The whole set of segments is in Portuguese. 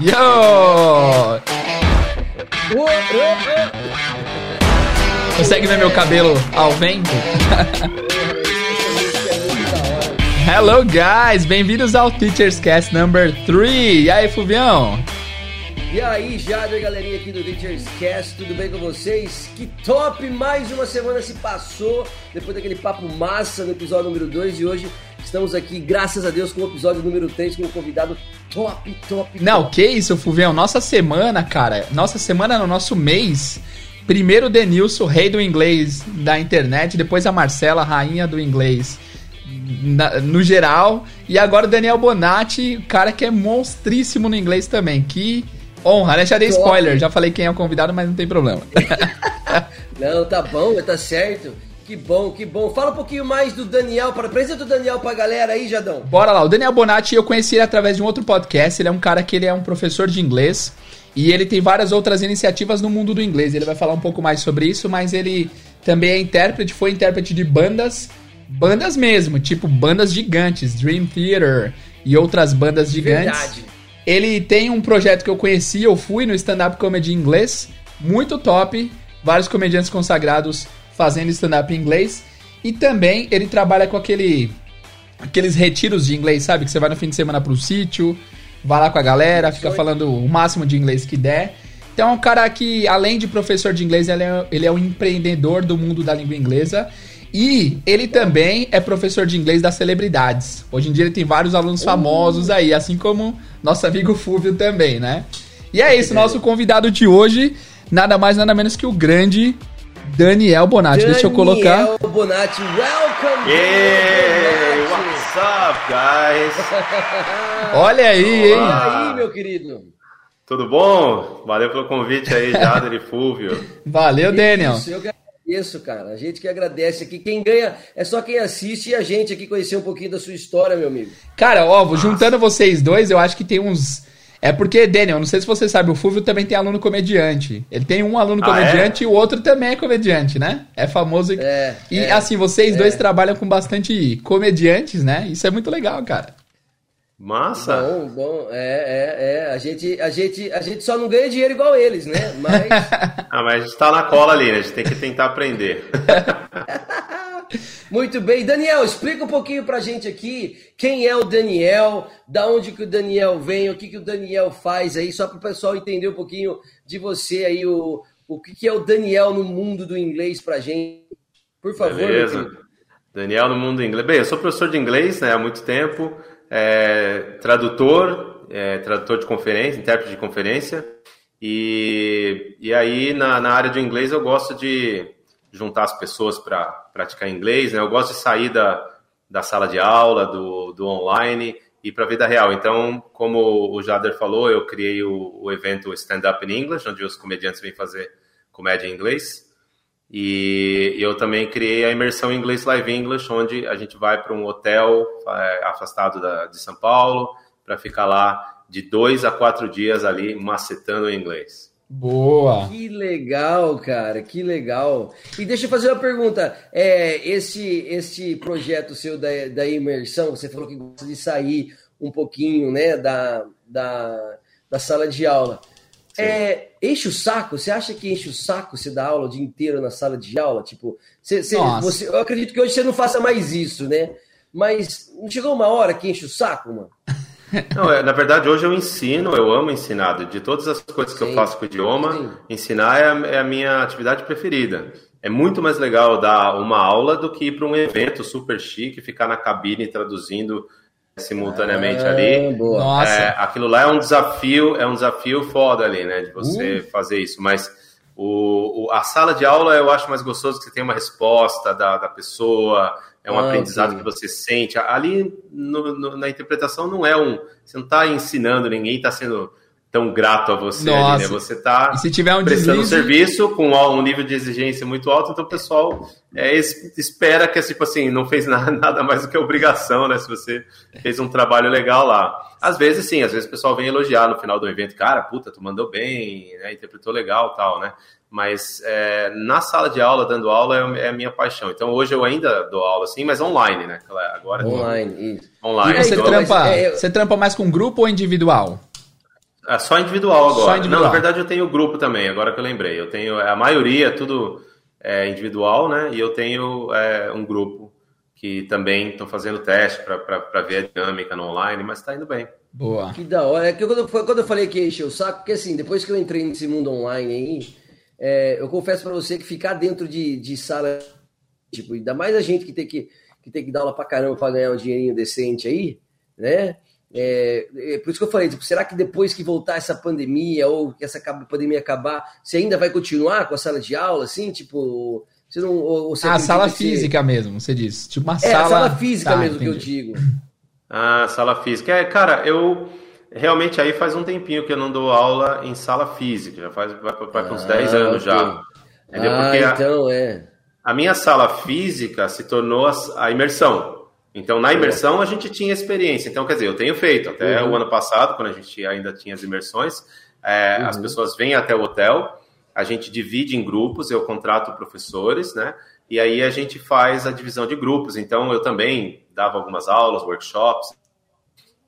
Yo! Consegue ver meu cabelo ao vento? Hello, guys! Bem-vindos ao Teachers Cast number 3. E aí, Fuvião? E aí, Jader, galerinha aqui do Teachers Cast, tudo bem com vocês? Que top! Mais uma semana se passou depois daquele papo massa no episódio número 2 e hoje estamos aqui, graças a Deus, com o episódio número 3 com um convidado top, top, Não, que isso, Fuvião? Nossa semana, cara, nossa semana no nosso mês. Primeiro o Denilson, rei do inglês da internet, depois a Marcela, rainha do inglês na, no geral, e agora o Daniel Bonatti, cara que é monstríssimo no inglês também. Que Honra, né? Já dei spoiler, já falei quem é o convidado, mas não tem problema. não, tá bom, tá certo. Que bom, que bom. Fala um pouquinho mais do Daniel, para apresenta o Daniel pra galera aí, Jadão. Bora lá, o Daniel Bonatti eu conheci ele através de um outro podcast. Ele é um cara que ele é um professor de inglês e ele tem várias outras iniciativas no mundo do inglês. Ele vai falar um pouco mais sobre isso, mas ele também é intérprete, foi intérprete de bandas, bandas mesmo, tipo bandas gigantes, Dream Theater e outras bandas gigantes. Verdade. Ele tem um projeto que eu conheci, eu fui no stand-up comedy inglês, muito top, vários comediantes consagrados fazendo stand-up em inglês. E também ele trabalha com aquele aqueles retiros de inglês, sabe? Que você vai no fim de semana pro sítio, vai lá com a galera, fica falando o máximo de inglês que der. Então é um cara que, além de professor de inglês, ele é, ele é um empreendedor do mundo da língua inglesa. E ele também é professor de inglês das celebridades. Hoje em dia ele tem vários alunos famosos aí, assim como nosso amigo Fúvio também, né? E é isso, nosso convidado de hoje, nada mais nada menos que o grande Daniel Bonatti. Daniel Deixa eu colocar. Daniel Bonatti, welcome! Yeah, what's up, guys? Olha aí, hein? Olha aí, meu querido. Tudo bom? Valeu pelo convite aí, Jader e Fúvio. Valeu, Daniel. Isso, eu agradeço, cara. A gente que agradece aqui. Quem ganha é só quem assiste e a gente aqui conhecer um pouquinho da sua história, meu amigo. Cara, ó, Nossa. juntando vocês dois, eu acho que tem uns. É porque, Daniel, não sei se você sabe, o Fulvio também tem aluno comediante. Ele tem um aluno ah, comediante é? e o outro também é comediante, né? É famoso. É, e é, assim, vocês é. dois trabalham com bastante comediantes, né? Isso é muito legal, cara. Massa! Bom, bom, é, é, é. A gente, a, gente, a gente só não ganha dinheiro igual eles, né? Mas. ah, mas a gente tá na cola ali, né? A gente tem que tentar aprender. Muito bem. Daniel, explica um pouquinho pra gente aqui quem é o Daniel, da onde que o Daniel vem, o que, que o Daniel faz aí, só para o pessoal entender um pouquinho de você aí, o, o que, que é o Daniel no mundo do inglês pra gente. Por favor. Beleza. Daniel no mundo do inglês. Bem, eu sou professor de inglês né, há muito tempo é, tradutor, é, tradutor de conferência, intérprete de conferência. E, e aí, na, na área de inglês, eu gosto de juntar as pessoas para praticar inglês. Né? Eu gosto de sair da, da sala de aula, do, do online e para a vida real. Então, como o Jader falou, eu criei o, o evento Stand Up in English, onde os comediantes vêm fazer comédia em inglês. E eu também criei a imersão em inglês Live English, onde a gente vai para um hotel é, afastado da, de São Paulo para ficar lá de dois a quatro dias ali macetando o inglês. Boa! Que legal, cara, que legal. E deixa eu fazer uma pergunta. É, esse, esse projeto seu da, da imersão, você falou que gosta de sair um pouquinho né, da, da, da sala de aula. É, enche o saco? Você acha que enche o saco você dar aula o dia inteiro na sala de aula? Tipo, você, você, eu acredito que hoje você não faça mais isso, né? Mas não chegou uma hora que enche o saco, mano? Não, é, na verdade, hoje eu ensino, eu amo ensinar. De todas as coisas que sim, eu faço com o idioma, sim. ensinar é a, é a, minha atividade preferida. É muito mais legal dar uma aula do que ir para um evento super chique, ficar na cabine traduzindo simultaneamente ah, ali. Boa. É, aquilo lá é um desafio, é um desafio foda ali, né? De você uh. fazer isso. Mas o, o, a sala de aula eu acho mais gostoso que você tem uma resposta da, da pessoa, é um ah, aprendizado sim. que você sente. Ali no, no, na interpretação não é um. Você não está ensinando ninguém, está sendo tão grato a você ali, né? Você está um prestando deslize... serviço com um nível de exigência muito alto, então o pessoal é, espera que, tipo assim, não fez nada, nada, mais do que obrigação, né? Se você fez um trabalho legal lá. Às vezes, sim, às vezes o pessoal vem elogiar no final do evento, cara, puta, tu mandou bem, né? interpretou legal tal, né? Mas é, na sala de aula, dando aula, é, é, a minha paixão. Então hoje eu ainda dou aula, sim, mas online, né? Agora online. Online. E você, então, trampa, é, você trampa mais com grupo ou individual? É só individual agora. Só individual. Não, na verdade eu tenho grupo também, agora que eu lembrei. Eu tenho a maioria, tudo é individual, né? E eu tenho é, um grupo que também estão fazendo teste para ver a dinâmica no online, mas está indo bem. Boa. Que da hora. É que quando, quando eu falei que encheu o saco, porque assim, depois que eu entrei nesse mundo online aí, é, eu confesso para você que ficar dentro de, de sala, tipo, ainda mais a gente que tem que, que tem que dar aula pra caramba para ganhar um dinheirinho decente aí, né? É, é, por isso que eu falei, tipo, será que depois que voltar essa pandemia ou que essa pandemia acabar, você ainda vai continuar com a sala de aula, assim, tipo, você não, ou, você ah, a sala física mesmo, você disse, tipo uma é, sala... a sala física tá, mesmo entendi. que eu digo. Ah, sala física, é, cara, eu realmente aí faz um tempinho que eu não dou aula em sala física, já faz vai, vai com uns ah, 10 anos okay. já. Entendeu? Ah, Porque então a, é. A minha sala física se tornou a, a imersão. Então, na imersão, a gente tinha experiência. Então, quer dizer, eu tenho feito. Até uhum. o ano passado, quando a gente ainda tinha as imersões, é, uhum. as pessoas vêm até o hotel, a gente divide em grupos, eu contrato professores, né? E aí a gente faz a divisão de grupos. Então, eu também dava algumas aulas, workshops,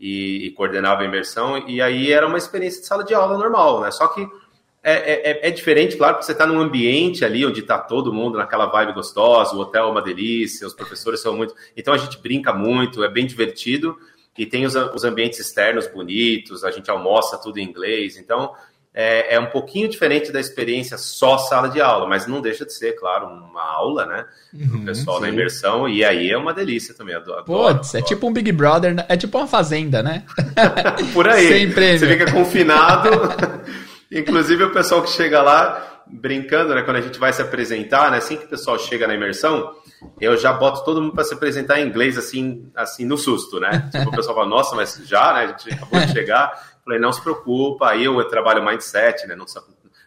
e, e coordenava a imersão. E aí era uma experiência de sala de aula normal, né? Só que é, é, é, é, diferente, claro, porque você está num ambiente ali onde está todo mundo naquela vibe gostosa, o hotel é uma delícia, os professores são muito. Então a gente brinca muito, é bem divertido e tem os, os ambientes externos bonitos, a gente almoça tudo em inglês. Então é, é, um pouquinho diferente da experiência só sala de aula, mas não deixa de ser, claro, uma aula, né? Para o uhum, pessoal sim. na imersão, e aí é uma delícia também. Adoro, Putz, é tipo um Big Brother, né? é tipo uma fazenda, né? Por aí. Sem prêmio. Você fica confinado. Inclusive, o pessoal que chega lá, brincando, né? Quando a gente vai se apresentar, né? Assim que o pessoal chega na imersão, eu já boto todo mundo para se apresentar em inglês, assim, assim no susto, né? Tipo, o pessoal fala, nossa, mas já, né? A gente acabou de chegar. Falei, não se preocupa, aí eu trabalho mindset, né? Não se,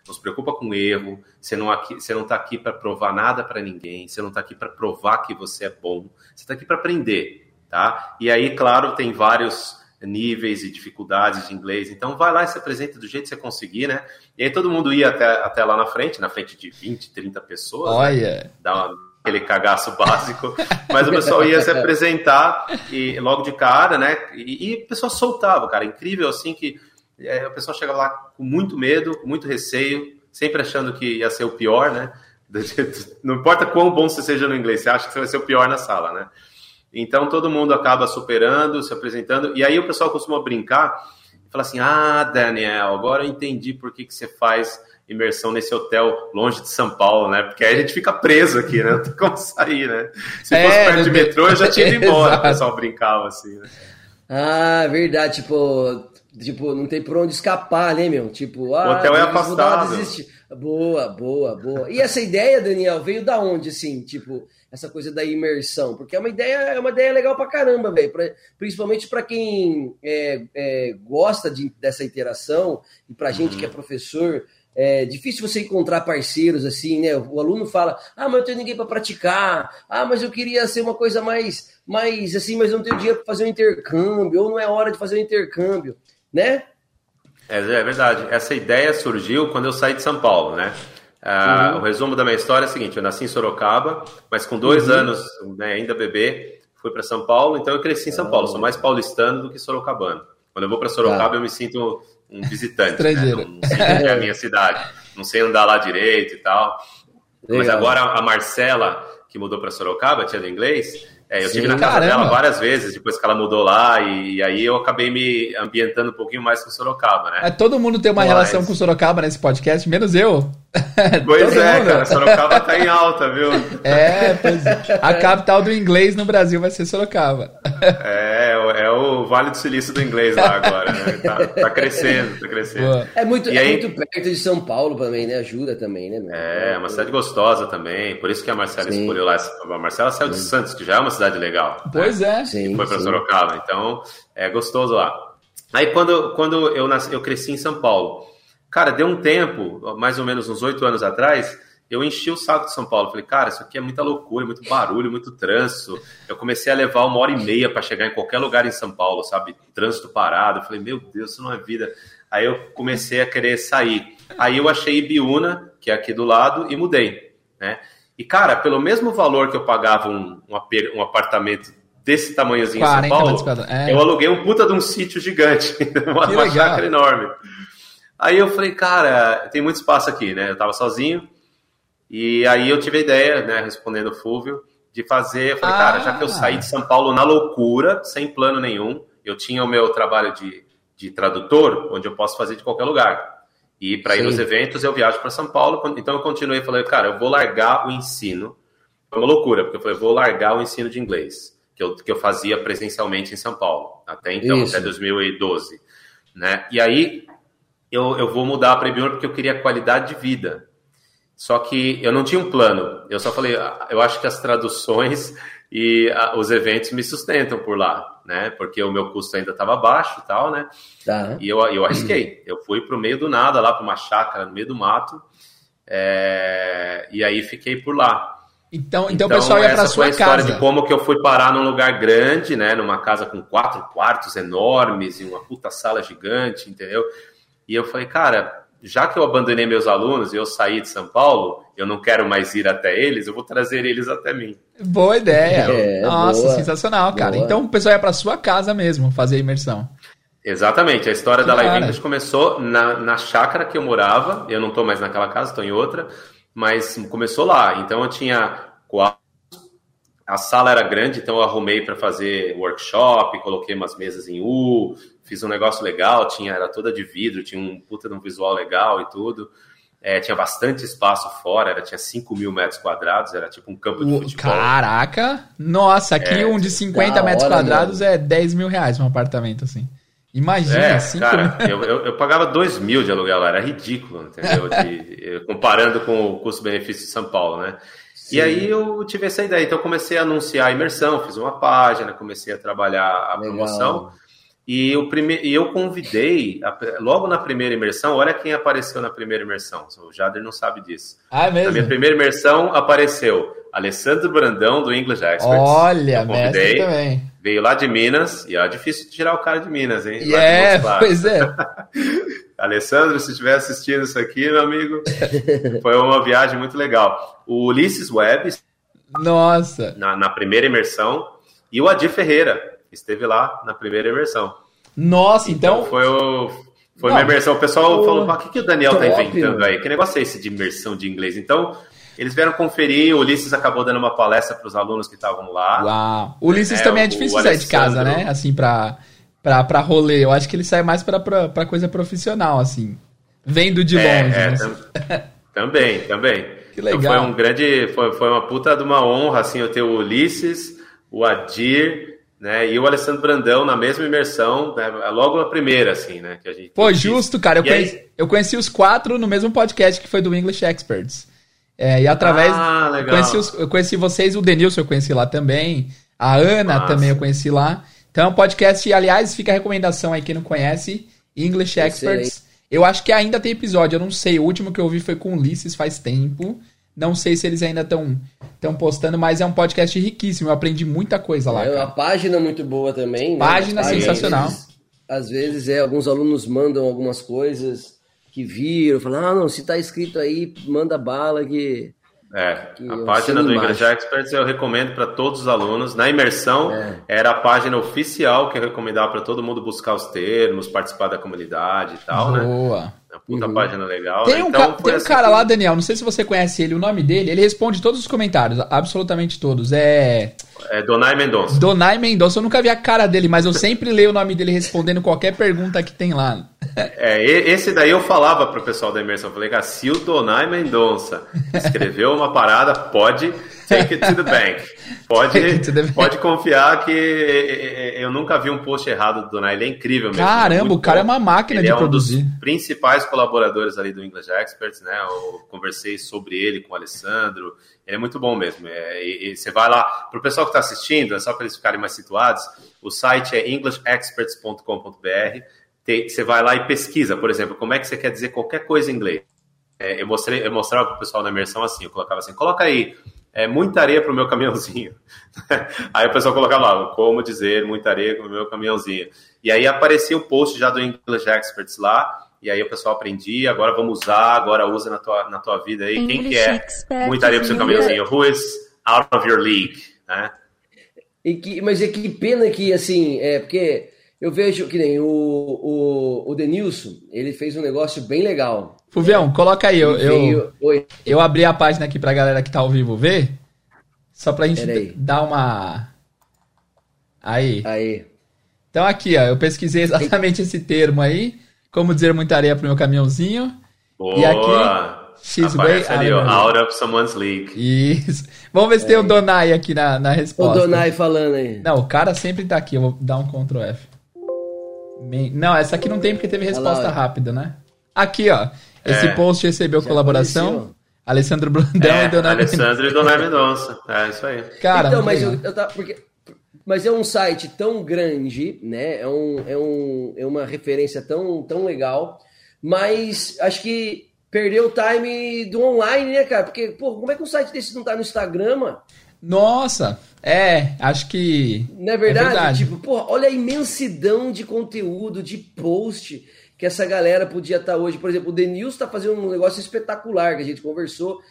não se preocupa com erro, você não, aqui, você não tá aqui para provar nada para ninguém, você não tá aqui para provar que você é bom, você tá aqui para aprender, tá? E aí, claro, tem vários níveis e dificuldades de inglês. Então, vai lá e se apresenta do jeito que você conseguir, né? E aí todo mundo ia até, até lá na frente, na frente de 20, 30 pessoas. Né? Olha! Né? Dá uma, aquele cagaço básico. Mas o pessoal ia se apresentar e logo de cara, né? E, e o pessoal soltava, cara. Incrível, assim, que é, o pessoal chegava lá com muito medo, com muito receio, sempre achando que ia ser o pior, né? Não importa quão bom você seja no inglês, você acha que você vai ser o pior na sala, né? Então todo mundo acaba superando, se apresentando, e aí o pessoal costuma brincar e fala assim: Ah, Daniel, agora eu entendi por que, que você faz imersão nesse hotel longe de São Paulo, né? Porque aí a gente fica preso aqui, né? Não tem como sair, né? Se fosse é, perto de metrô, eu já tinha ido embora. o pessoal brincava assim, né? Ah, verdade, tipo, tipo, não tem por onde escapar, né, meu? Tipo, ah, o hotel é afastado. Boa, boa, boa. E essa ideia, Daniel, veio da onde, assim, tipo, essa coisa da imersão, porque é uma ideia, é uma ideia legal pra caramba, velho. Principalmente para quem é, é, gosta de, dessa interação e pra gente uhum. que é professor. É difícil você encontrar parceiros assim, né? O aluno fala: "Ah, mas eu não tenho ninguém para praticar. Ah, mas eu queria ser uma coisa mais mais assim, mas eu não tenho dinheiro para fazer um intercâmbio, ou não é hora de fazer um intercâmbio", né? É, é verdade. Essa ideia surgiu quando eu saí de São Paulo, né? Uh, uhum. O resumo da minha história é o seguinte: eu nasci em Sorocaba, mas com dois uhum. anos, né, ainda bebê, fui para São Paulo, então eu cresci em São Paulo. Sou mais paulistano do que sorocabano. Quando eu vou para Sorocaba, ah. eu me sinto um visitante, né? não, não sinto que é a minha cidade. Não sei andar lá direito e tal. Legal. Mas agora a Marcela, que mudou para Sorocaba, tinha do inglês, é, eu Sim, tive na casa caramba. dela várias vezes, depois que ela mudou lá, e, e, aí eu acabei me ambientando um pouquinho mais com Sorocaba, né? É, todo mundo tem uma Mas... relação com Sorocaba nesse podcast, menos eu. Pois é, mundo. cara, Sorocaba tá em alta, viu? É, pois é. A capital do inglês no Brasil vai ser Sorocaba. É, é o Vale do Silício do inglês lá agora, né? Tá, tá crescendo, tá crescendo. É muito, é aí... muito perto de São Paulo também, né? Ajuda também, né? É, uma cidade gostosa também, por isso que a Marcela Sim. escolheu lá. A Marcela saiu de Santos, que já é uma cidade legal. Pois né? é. Sim, e foi para Sorocaba, então é gostoso lá. Aí quando, quando eu, nasci, eu cresci em São Paulo, cara, deu um tempo, mais ou menos uns oito anos atrás, eu enchi o saco de São Paulo. Falei, cara, isso aqui é muita loucura, muito barulho, muito trânsito. Eu comecei a levar uma hora e meia para chegar em qualquer lugar em São Paulo, sabe? Trânsito parado. Eu falei, meu Deus, isso não é vida. Aí eu comecei a querer sair. Aí eu achei Ibiúna, que é aqui do lado, e mudei, né? E, cara, pelo mesmo valor que eu pagava um, um, apartamento desse tamanhozinho em São Paulo, é. eu aluguei um puta de um sítio gigante, uma, uma chácara enorme. Aí eu falei, cara, tem muito espaço aqui, né? Eu tava sozinho, e aí eu tive a ideia, né, respondendo o Fúvio, de fazer, eu falei, ah. cara, já que eu saí de São Paulo na loucura, sem plano nenhum, eu tinha o meu trabalho de, de tradutor, onde eu posso fazer de qualquer lugar. E para ir nos eventos eu viajo para São Paulo, então eu continuei, falei, cara, eu vou largar o ensino. Foi uma loucura, porque eu falei, vou largar o ensino de inglês, que eu, que eu fazia presencialmente em São Paulo, até então, Isso. até 2012. Né? E aí eu, eu vou mudar para Ibiúna porque eu queria qualidade de vida. Só que eu não tinha um plano. Eu só falei, ah, eu acho que as traduções e a, os eventos me sustentam por lá, né? Porque o meu custo ainda estava baixo e tal, né? Tá. E eu, eu arrisquei. Eu fui para o meio do nada, lá para uma chácara no meio do mato, é, e aí fiquei por lá. Então, então, então o pessoal ia para sua casa. Essa foi a história de como que eu fui parar num lugar grande, né? Numa casa com quatro quartos enormes e uma puta sala gigante, entendeu? E eu falei, cara, já que eu abandonei meus alunos e eu saí de São Paulo, eu não quero mais ir até eles, eu vou trazer eles até mim. Boa ideia. É, Nossa, boa. sensacional, cara. Boa. Então o pessoal ia para sua casa mesmo fazer a imersão. Exatamente. A história que da Live English começou na, na chácara que eu morava. Eu não estou mais naquela casa, estou em outra, mas começou lá. Então eu tinha quatro. A sala era grande, então eu arrumei para fazer workshop, coloquei umas mesas em U, fiz um negócio legal, tinha era toda de vidro, tinha um puta de um visual legal e tudo. É, tinha bastante espaço fora, era, tinha 5 mil metros quadrados, era tipo um campo de futebol. Caraca! Nossa, aqui é, um de 50 metros hora, quadrados mano. é 10 mil reais um apartamento assim. Imagina, é, 5 cara. Eu, eu, eu, pagava 2 mil de aluguel lá, era ridículo, entendeu? De, comparando com o custo-benefício de São Paulo, né? Sim. E aí eu tive essa ideia, então comecei a anunciar a imersão, fiz uma página, comecei a trabalhar a Legal. promoção. E, o prime... e eu convidei, logo na primeira imersão, olha quem apareceu na primeira imersão. O Jader não sabe disso. Ah, é mesmo? Na minha primeira imersão apareceu Alessandro Brandão, do English Experts. Olha, eu convidei, também. Veio lá de Minas, e é difícil tirar o cara de Minas, hein? É, pois é. Alessandro, se estiver assistindo isso aqui, meu amigo, foi uma viagem muito legal. O Ulisses Webb. Nossa! Na, na primeira imersão. E o Adir Ferreira, esteve lá na primeira imersão. Nossa, então. então foi o. Foi Não, uma imersão. O pessoal o... falou: o que, que o Daniel tá inventando aí? Que negócio é esse de imersão de inglês? Então, eles vieram conferir, o Ulisses acabou dando uma palestra para os alunos que estavam lá. Uau! O Ulisses é, também é difícil sair de casa, né? Assim, para rolê. Eu acho que ele sai mais para coisa profissional, assim. Vendo de é, longe. É, tam, também, também. Que legal. Então foi um grande. Foi, foi uma puta de uma honra, assim, eu ter o Ulisses, o Adir né? E o Alessandro Brandão na mesma imersão, né? logo na primeira, assim, né? Que a gente Pô, justo, cara. Eu conheci, aí... eu conheci, os quatro no mesmo podcast que foi do English Experts. É, e através. Ah, legal. Eu conheci, os, eu conheci vocês, o Denilson eu conheci lá também. A Ana Nossa. também eu conheci lá. Então, podcast, aliás, fica a recomendação aí, quem não conhece, English Experts. Eu acho que ainda tem episódio, eu não sei. O último que eu vi foi com o Ulisses faz tempo. Não sei se eles ainda estão estão postando, mas é um podcast riquíssimo. Eu aprendi muita coisa lá. É uma página muito boa também. Né? Página sensacional. Às vezes, às vezes, é, alguns alunos mandam algumas coisas que viram, falam, ah, não, se tá escrito aí, manda bala que. É, a página do English Experts eu recomendo para todos os alunos. Na imersão, é. era a página oficial que eu recomendava para todo mundo buscar os termos, participar da comunidade e tal, Boa. né? Boa. Puta uhum. página legal. Tem um, então, ca tem um cara lá, Daniel, não sei se você conhece ele, o nome dele, ele responde todos os comentários, absolutamente todos. É. É Donai Mendonça. Donai Mendonça, eu nunca vi a cara dele, mas eu sempre leio o nome dele respondendo qualquer pergunta que tem lá. É, esse daí eu falava pro pessoal da imersão, falei, cara, se o Donai Mendonça escreveu uma parada, pode take it to the bank. Pode, pode confiar que eu nunca vi um post errado do Donai, ele é incrível mesmo. Caramba, o cara bom. é uma máquina ele de é produzir. Um dos principais colaboradores ali do English Experts, né? Eu conversei sobre ele com o Alessandro, ele é muito bom mesmo. É, e, e você vai lá, pro pessoal que está assistindo, é só para eles ficarem mais situados, o site é englishexperts.com.br você vai lá e pesquisa, por exemplo, como é que você quer dizer qualquer coisa em inglês. É, eu, mostrei, eu mostrava para o pessoal na imersão assim, eu colocava assim, coloca aí é, muita areia para o meu caminhãozinho. aí o pessoal colocava lá, como dizer muita areia para o meu caminhãozinho. E aí aparecia o post já do English Experts lá, e aí o pessoal aprendia, agora vamos usar, agora usa na tua, na tua vida aí. English Quem que é muita areia para o seu caminhãozinho? Who is out of your league? Né? E que, mas é que pena que, assim, é porque eu vejo que nem o, o, o Denilson, ele fez um negócio bem legal. Fuvião, coloca aí. Eu, eu, eu, abri a página aqui pra galera que tá ao vivo ver. Só pra gente aí. dar uma. Aí. Aí. Então aqui, ó, eu pesquisei exatamente esse termo aí. Como dizer muita areia pro meu caminhãozinho. Boa. E aqui. X-Way ali, out of someone's league. Isso. Vamos ver se é. tem o Donai aqui na, na resposta. O Donai falando aí. Não, o cara sempre tá aqui. Eu vou dar um Ctrl F. Não, essa aqui não tem porque teve resposta rápida, né? Aqui, ó. Esse é. post recebeu Já colaboração. Apareceu. Alessandro Brandão é, e Donado Alessandro e Donado Mendonça. É isso aí. Cara, então, mas eu, eu tá, porque, mas é um site tão grande, né? É, um, é, um, é uma referência tão, tão legal. Mas acho que perdeu o time do online, né, cara? Porque, pô, como é que um site desse não tá no Instagram, mano? Nossa, é, acho que. Não é verdade? É verdade. Tipo, porra, olha a imensidão de conteúdo, de post que essa galera podia estar tá hoje. Por exemplo, o Denilson está fazendo um negócio espetacular que a gente conversou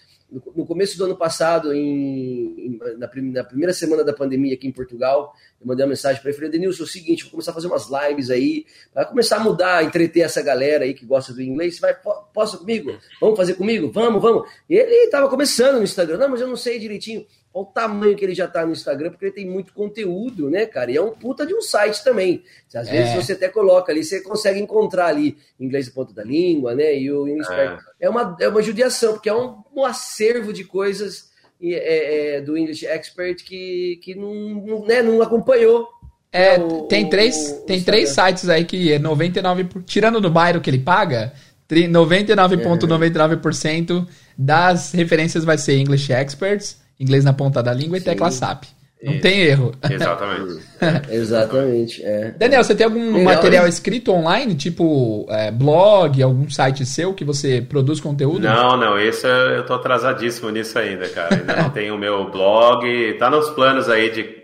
no começo do ano passado, em, na, na, primeira semana da pandemia aqui em Portugal, eu mandei uma mensagem para ele, falei, Denilson, é o seguinte, vou começar a fazer umas lives aí, para começar a mudar, entreter essa galera aí que gosta do inglês, você vai, posso comigo? Vamos fazer comigo? Vamos, vamos. E ele estava começando no Instagram, não, mas eu não sei direitinho. Olha o tamanho que ele já tá no Instagram, porque ele tem muito conteúdo, né, cara? E é um puta de um site também. Às vezes é. você até coloca ali, você consegue encontrar ali inglês ponto da língua, né? E o é. é uma é uma judiação, porque é um, um acervo de coisas é, é, do English Expert que, que não, não, né, não acompanhou. É, né, o, tem três, o, tem três sites aí que é 99%, tirando do bairro que ele paga, 99,99% ,99 das referências vai ser English Experts inglês na ponta da língua Sim. e tecla SAP. Não tem erro. Exatamente. Exatamente. É. Daniel, você tem algum Legal, material escrito online, tipo é, blog, algum site seu que você produz conteúdo? Não, não, esse eu tô atrasadíssimo nisso ainda, cara. Ainda não tenho o meu blog. Tá nos planos aí de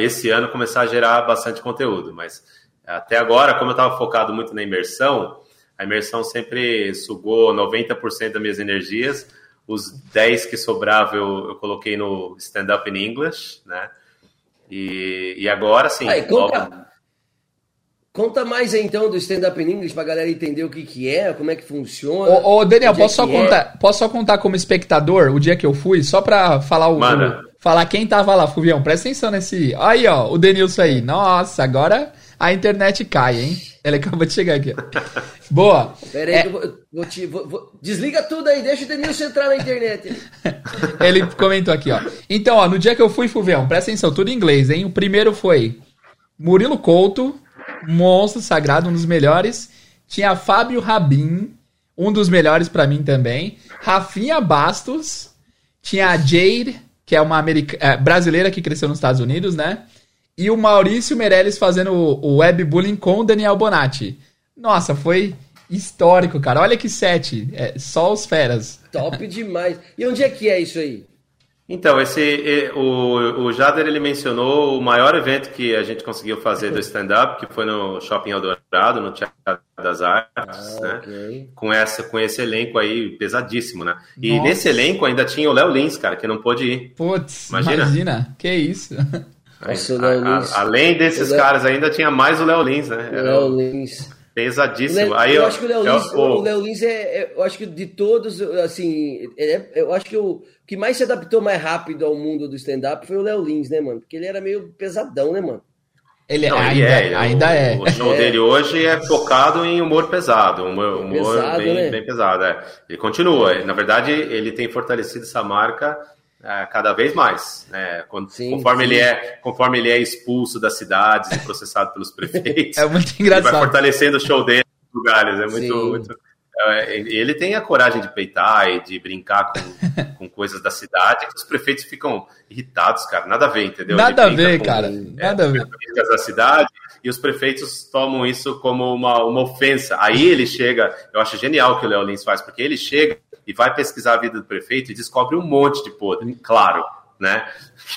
esse ano começar a gerar bastante conteúdo, mas até agora, como eu estava focado muito na imersão, a imersão sempre sugou 90% das minhas energias os 10 que sobravam eu, eu coloquei no stand-up in English, né? E, e agora sim. Aí, conta, logo... conta mais então do stand-up in English pra galera entender o que, que é, como é que funciona. Ô, ô Daniel, posso só, é. contar, posso só contar como espectador o dia que eu fui, só pra falar o. o falar quem tava lá, Fuvião. Presta atenção nesse. Aí, ó, o Denilson aí. Nossa, agora a internet cai, hein? Ele acabou de chegar aqui. Boa. Pera aí, é... vou, vou te, vou, desliga tudo aí, deixa o Denilson entrar na internet. Ele comentou aqui, ó. Então, ó, no dia que eu fui, Fuvião, presta atenção, tudo em inglês, hein? O primeiro foi Murilo Couto, monstro sagrado, um dos melhores. Tinha Fábio Rabin, um dos melhores para mim também. Rafinha Bastos. Tinha a Jade, que é uma america... É, brasileira que cresceu nos Estados Unidos, né? E o Maurício Meirelles fazendo o, webbullying com o Daniel Bonatti. Nossa, foi histórico, cara. Olha que set. É, só os feras. Top demais. E onde é que é isso aí? Então, esse, o, o Jader ele mencionou o maior evento que a gente conseguiu fazer do stand-up, que foi no Shopping Eldorado, no Teatro das Artes, ah, né? Okay. Com, essa, com esse elenco aí pesadíssimo, né? E Nossa. nesse elenco ainda tinha o Léo Lins, cara, que não pôde ir. Putz, imagina. imagina. Que isso. a, a, além desses caras, ainda tinha mais o Léo Lins, né? O Léo Lins. Pesadíssimo. Aí eu, eu, acho que o Léo Lins, eu, o Léo Lins é, é, eu acho que de todos, assim, é, eu acho que o que mais se adaptou mais rápido ao mundo do stand-up foi o Léo Lins, né, mano? Porque ele era meio pesadão, né, mano? Ele, Não, ainda, ele é, é. ainda o, é. O show dele hoje é focado em humor pesado, humor, humor Pesado, bem, né? bem pesado. é. Ele continua. Na verdade, ele tem fortalecido essa marca é, cada vez mais. Né? Quando- Sim, conforme, sim. Ele é, conforme ele é expulso das cidades e processado pelos prefeitos, É muito ele vai engraçado. fortalecendo o show dele nos lugares. É muito. Muito- é, ele tem a coragem de peitar e de brincar com, com coisas da cidade que os prefeitos ficam irritados, cara. Nada a ver, entendeu? Nada a ver, com- cara. Nada a ver. da cidade e os prefeitos tomam isso como uma, uma ofensa. Aí ele chega, eu acho genial o que o Léo Lins faz, porque ele chega e vai pesquisar a vida do prefeito e descobre um monte de podre, claro, né?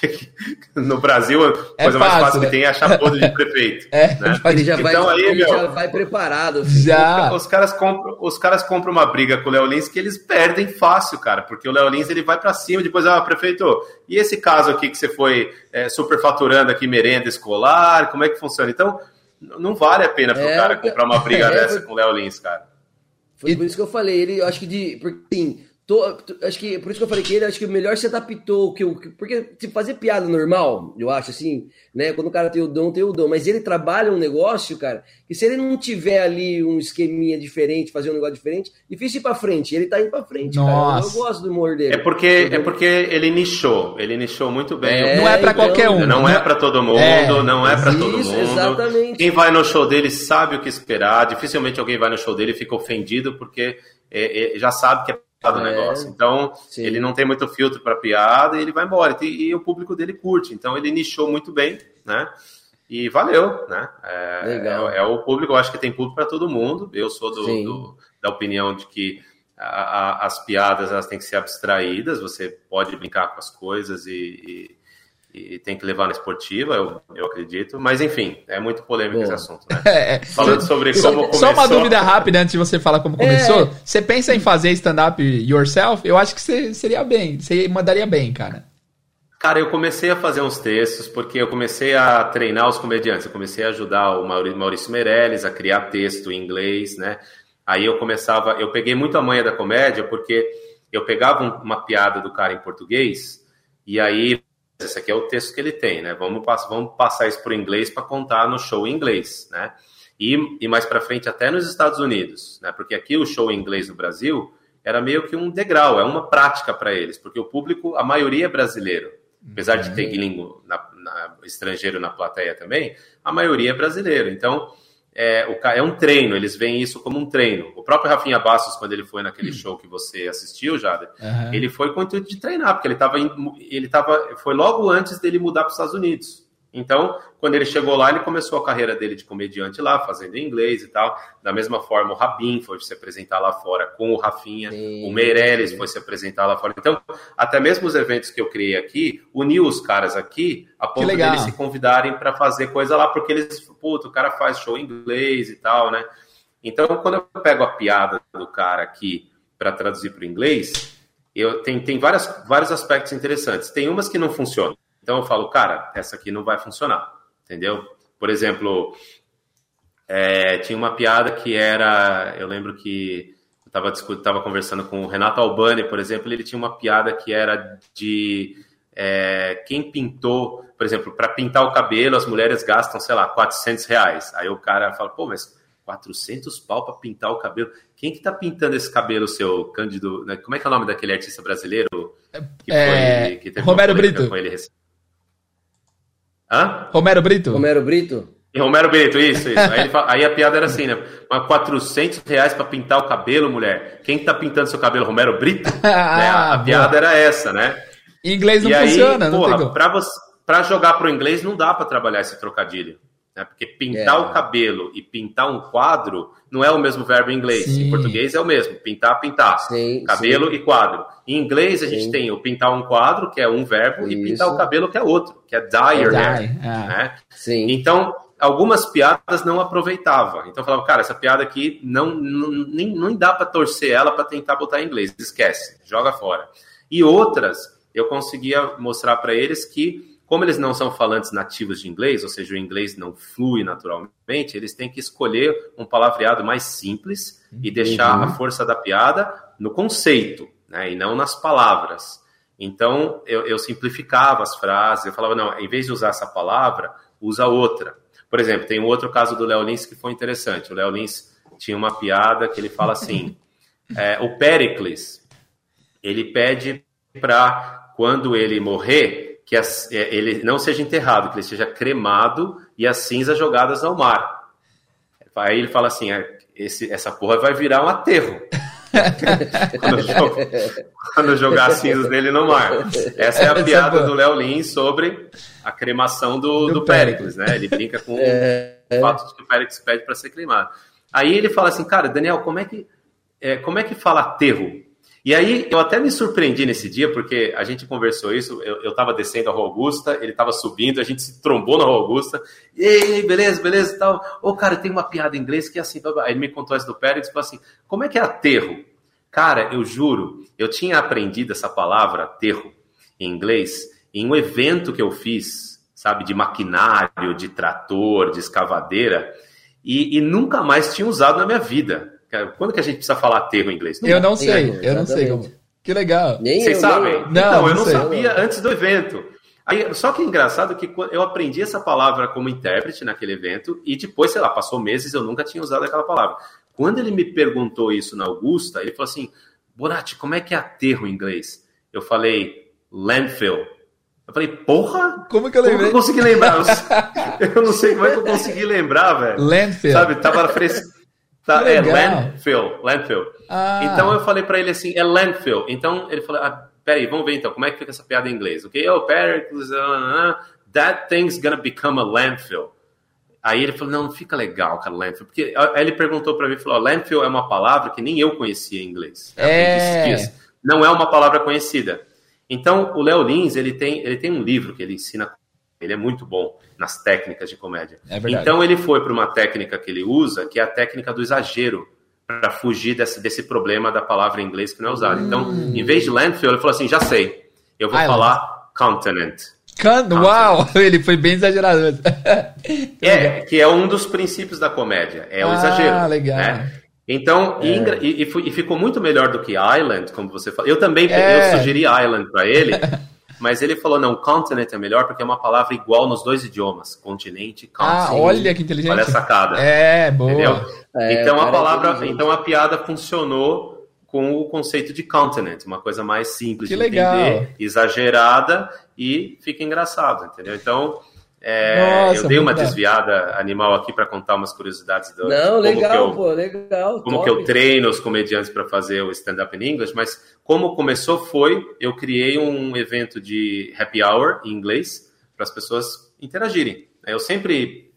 No Brasil, a É coisa mais fácil, fácil né? que tem é achar podre de prefeito. É, né? Ele já vai, Então aí, ele meu- já vai preparado. filho. já. Os caras, compram, os caras compram uma briga com o Léo Lins que eles perdem fácil, cara, porque o Léo Lins ele vai pra cima, depois, ah, prefeito, e esse caso aqui que você foi é, superfaturando aqui merenda escolar, como é que funciona? Então, não vale a pena pro É, cara comprar uma briga é, dessa com o Léo Lins, cara. Foi por isso que eu falei, ele, eu acho que de. Porque, assim, tô- tô- acho que, por isso que eu falei que ele, acho que o melhor se adaptou. Que, o- que- porque, tipo, fazer piada normal, eu acho, assim, né? Quando o cara tem o dom, tem o dom. Mas ele trabalha um negócio, cara, que se ele não tiver ali um esqueminha diferente, fazer um negócio diferente, difícil ir pra frente. Ele tá indo pra frente, cara. Eu, eu gosto do humor dele. É porque, é porque ele nichou, ele nichou muito bem. É, Não é pra então, qualquer um. Não é pra todo mundo, É, não é pra todo Isso, mundo. exatamente. Quem vai no show dele sabe o que esperar. Dificilmente alguém vai no show dele e fica ofendido porque é, é, já sabe que é piada o É. negócio. Então, Sim. ele não tem muito filtro para piada e ele vai embora. E, e o público dele curte. Então, ele nichou muito bem, né? E valeu, né? É, Legal. é- é o público, eu acho que tem público para todo mundo. Eu sou do- do, da opinião de que a- a- as piadas elas têm que ser abstraídas. Você pode brincar com as coisas e, e- e tem que levar na esportiva, eu, eu acredito. Mas enfim, é muito polêmico Bom. esse assunto, né? É, é. Falando sobre Só- como Só uma começou. dúvida rápida antes de você falar como É. começou. Você pensa em fazer stand-up yourself? Eu acho que você seria bem. Você mandaria bem, cara. Cara, eu comecei a fazer uns textos porque eu comecei a treinar os comediantes. Eu comecei a ajudar o Mauri- Maurício Meirelles a criar texto em inglês, né? Aí eu começava, eu peguei muito a manha da comédia porque eu pegava um- uma piada do cara em português e aí esse aqui é o texto que ele tem, né? Vamos, vamos passar isso para o inglês para contar no show em inglês, né? E, e mais para frente até nos Estados Unidos, né? Porque aqui o show em inglês no Brasil era meio que um degrau, é uma prática para eles, porque o público, a maioria é brasileiro. Apesar de ter gringo na, na- estrangeiro na plateia também, a maioria é brasileiro. Então, é, o, é um treino, eles veem isso como um treino. O próprio Rafinha Bastos, quando ele foi naquele show que você assistiu, Jader, Aham. ele foi com o intuito de treinar, porque ele estava ele tava, foi logo antes dele mudar para os Estados Unidos. Então, quando ele chegou lá, ele começou a carreira dele de comediante lá, fazendo em inglês e tal. Da mesma forma, o Rabin foi se apresentar lá fora com o Rafinha, Sim, o Meirelles sim. foi se apresentar lá fora. Então, até mesmo os eventos que eu criei aqui, uniu os caras aqui a ponto deles se convidarem para fazer coisa lá, porque eles, puto, o cara faz show em inglês e tal, né? Então, quando eu pego a piada do cara aqui para traduzir para o inglês, eu, tem, tem várias, vários aspectos interessantes. Tem umas que não funcionam. Então eu falo, cara, essa aqui não vai funcionar, entendeu? Por exemplo, é, tinha uma piada que era, eu lembro que eu estava tava conversando com o Renato Albani, por exemplo, ele tinha uma piada que era de é, quem pintou, por exemplo, para pintar o cabelo, as mulheres gastam, sei lá, 400 reais. Aí o cara fala, pô, mas 400 pau para pintar o cabelo. Quem que tá pintando esse cabelo, seu Cândido? né? Como é que é o nome daquele artista brasileiro? Que É, que teve Romero uma polêmica Brito. Com ele rec- Hã? Romero Brito? Romero Brito? E Romero Brito, isso, isso. Aí, ele fala- aí a piada era assim, né? Mas 400 reais para pintar o cabelo, mulher. Quem que tá pintando seu cabelo? Romero Brito? Ah, Né? A, a boa. piada era essa, né? Em inglês não e funciona, aí, não tem porra, como. pra, você, pra jogar pro inglês não dá pra trabalhar esse trocadilho. Né? Porque pintar É. o cabelo e pintar um quadro não é o mesmo verbo em inglês. Sim. Em português é o mesmo. Pintar, pintar. Sim, cabelo sim. e quadro. Em inglês a gente tem o pintar um quadro, que é um verbo, e pintar Isso. o cabelo, que é outro, que é dye É dye. Né? Sim. Então, algumas piadas não aproveitava. Então eu falava, cara, essa piada aqui não, não, nem, não dá para torcer ela para tentar botar em inglês. Esquece, joga fora. E outras, eu conseguia mostrar para eles que, como eles não são falantes nativos de inglês, ou seja, o inglês não flui naturalmente, eles têm que escolher um palavreado mais simples e deixar Uhum. a força da piada no conceito, né, e não nas palavras. Então, eu, eu simplificava as frases, eu falava, não, em vez de usar essa palavra, usa outra. Por exemplo, tem um outro caso do Léo Lins que foi interessante. O Léo Lins tinha uma piada que ele fala assim: é, o Pericles, ele pede para quando ele morrer que as, é, ele não seja enterrado, que ele seja cremado e as cinzas jogadas ao mar. Aí ele fala assim: é, esse, essa porra vai virar um aterro. quando, joga, quando, jogar as cinzas dele no mar. Essa é a piada do Léo Lins sobre a cremação do, do, do Péricles, né? Ele brinca com é, o fato de que o Péricles pede para ser cremado. Aí ele fala assim, cara, Daniel, como é que, é, como é que fala aterro? E aí eu até me surpreendi nesse dia, porque a gente conversou isso, eu estava descendo a Rua Augusta, ele estava subindo, a gente se trombou na Rua Augusta, e aí, beleza, beleza tal. Ô, cara, tem uma piada em inglês que é assim, aí ele me contou essa do Pérez e falou assim, como é que é aterro? Cara, eu juro, eu tinha aprendido essa palavra, aterro, em inglês, em um evento que eu fiz, sabe, de maquinário, de trator, de escavadeira, e, e nunca mais tinha usado na minha vida. Quando que a gente precisa falar aterro em inglês? Não eu não sei, eu não sei como. Que legal. Nem Vocês eu, sabem? Não, então, eu não, sabia antes do evento. Aí, só que é engraçado que eu aprendi essa palavra como intérprete naquele evento e depois, sei lá, passou meses eu nunca tinha usado aquela palavra. Quando ele me perguntou isso na Augusta, ele falou assim: Bonatti, como é que é aterro em inglês? Eu falei landfill. Eu falei, porra! Como que eu lembrei? Como que eu consegui lembrar? eu não sei como é que eu consegui lembrar, velho. Landfill. Sabe, tava fresco. Tá, é landfill, landfill. Ah. Então eu falei para ele assim, é landfill. Então ele falou, ah, peraí, vamos ver então, como é que fica essa piada em inglês? Ok, oh, Pericles, uh, uh, that thing's gonna become a landfill. Aí ele falou, não, não fica legal, cara, landfill. Porque aí ele perguntou para mim, falou, landfill é uma palavra que nem eu conhecia em inglês. É. Não é uma palavra conhecida. Então, o Léo Lins, ele tem, ele tem um livro que ele ensina ele é muito bom nas técnicas de comédia. É então ele foi para uma técnica que ele usa, que é a técnica do exagero, para fugir desse, desse problema da palavra em inglês que não é usada. Então, hum. Então, em vez de landfill, ele falou assim: já sei, eu vou Island. falar continent. Can Uau, ele foi bem exagerado. é, que é um dos princípios da comédia, é o ah, exagero. legal. Né? Então, é. e, e, e, ficou muito melhor do que Island, como você falou. Eu também é. eu sugeri Island para ele, Mas ele falou, não, continent é melhor porque é uma palavra igual nos dois idiomas. Continente, continent. Ah, olha que inteligente. Olha a sacada. É, boa. É, então a palavra, então a piada funcionou com o conceito de continent, uma coisa mais simples que de legal. entender, exagerada e fica engraçado, entendeu? Então, é, Nossa, eu dei uma desviada animal aqui para contar umas curiosidades do Não, legal, eu, pô, legal. Como top. que eu treino os comediantes para fazer o stand-up in English, mas como começou foi, eu criei um evento de happy hour em inglês para as pessoas interagirem. Eu sempre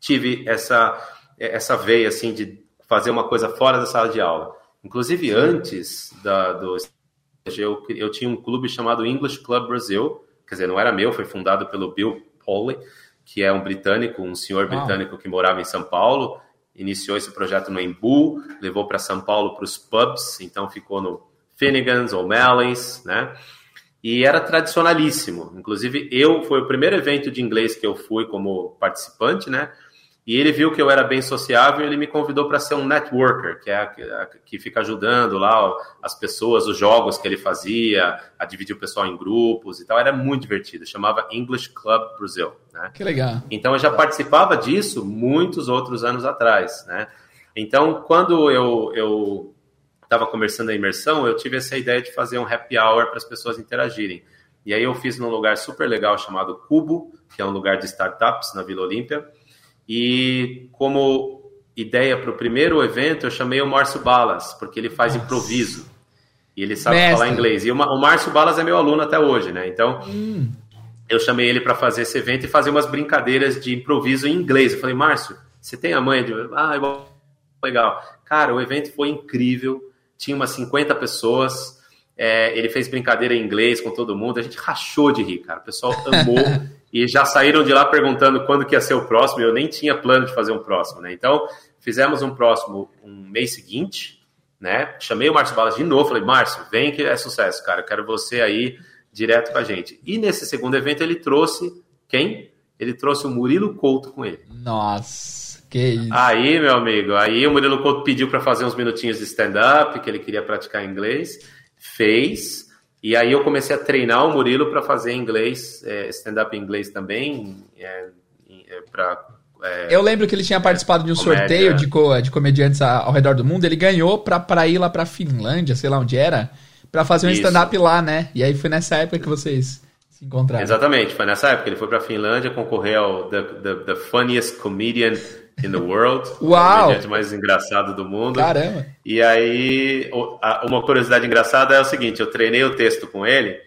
tive essa essa veia assim de fazer uma coisa fora da sala de aula. Inclusive antes da, do eu, eu tinha um clube chamado English Club Brasil, quer dizer, não era meu, foi fundado pelo Bill Que é um britânico, um senhor britânico que morava em São Paulo, iniciou esse projeto no Embu, levou para São Paulo para os pubs, então ficou no Finnegan's, O'Malley's, né? E era tradicionalíssimo. Inclusive, eu foi o primeiro evento de inglês que eu fui como participante, né? E ele viu que eu era bem sociável e ele me convidou para ser um networker, que é a, a, que fica ajudando lá as pessoas, os jogos que ele fazia, a dividir o pessoal em grupos e tal. Era muito divertido. Chamava English Club Brasil, né? Que legal. Então eu já participava disso muitos outros anos atrás, né? Então quando eu eu estava começando a imersão, eu tive essa ideia de fazer um happy hour para as pessoas interagirem. E aí eu fiz num lugar super legal chamado Cubo, que é um lugar de startups na Vila Olímpia. E como ideia para o primeiro evento, eu chamei o Márcio Balas, porque ele faz Nossa. improviso. E ele sabe Mestre. falar inglês. E o Márcio Balas é meu aluno até hoje, né? Então, hum. eu chamei ele para fazer esse evento e fazer umas brincadeiras de improviso em inglês. Eu falei, Márcio, você tem a manha de. Ah, eu... legal. Cara, o evento foi incrível. Tinha umas 50 pessoas. É, ele fez brincadeira em inglês com todo mundo. A gente rachou de rir, cara. O pessoal amou. e já saíram de lá perguntando quando que ia ser o próximo. Eu nem tinha plano de fazer um próximo, né? Então, fizemos um próximo um mês seguinte, né? Chamei o Márcio Balas de novo, falei, Márcio, vem que é sucesso, cara. Eu quero você aí direto com a gente. E nesse segundo evento ele trouxe quem? Ele trouxe o Murilo Couto com ele. Nossa, que isso. Aí, meu amigo, aí o Murilo Couto pediu para fazer uns minutinhos de stand-up, que ele queria praticar inglês. Fez. E aí eu comecei a treinar o Murilo para fazer inglês, é, stand-up em inglês também, é, é, para É, eu lembro que ele tinha participado de um comédia. sorteio de, co de comediantes ao redor do mundo. Ele ganhou pra, pra ir lá pra Finlândia, sei lá onde era, pra fazer um stand-up lá, né? E aí foi nessa época que vocês se encontraram. Exatamente, foi nessa época. Ele foi pra Finlândia concorrer ao The, the, the Funniest Comedian in the World. Uau! O comediante mais engraçado do mundo. Caramba! E aí, uma curiosidade engraçada é o seguinte: eu treinei o texto com ele.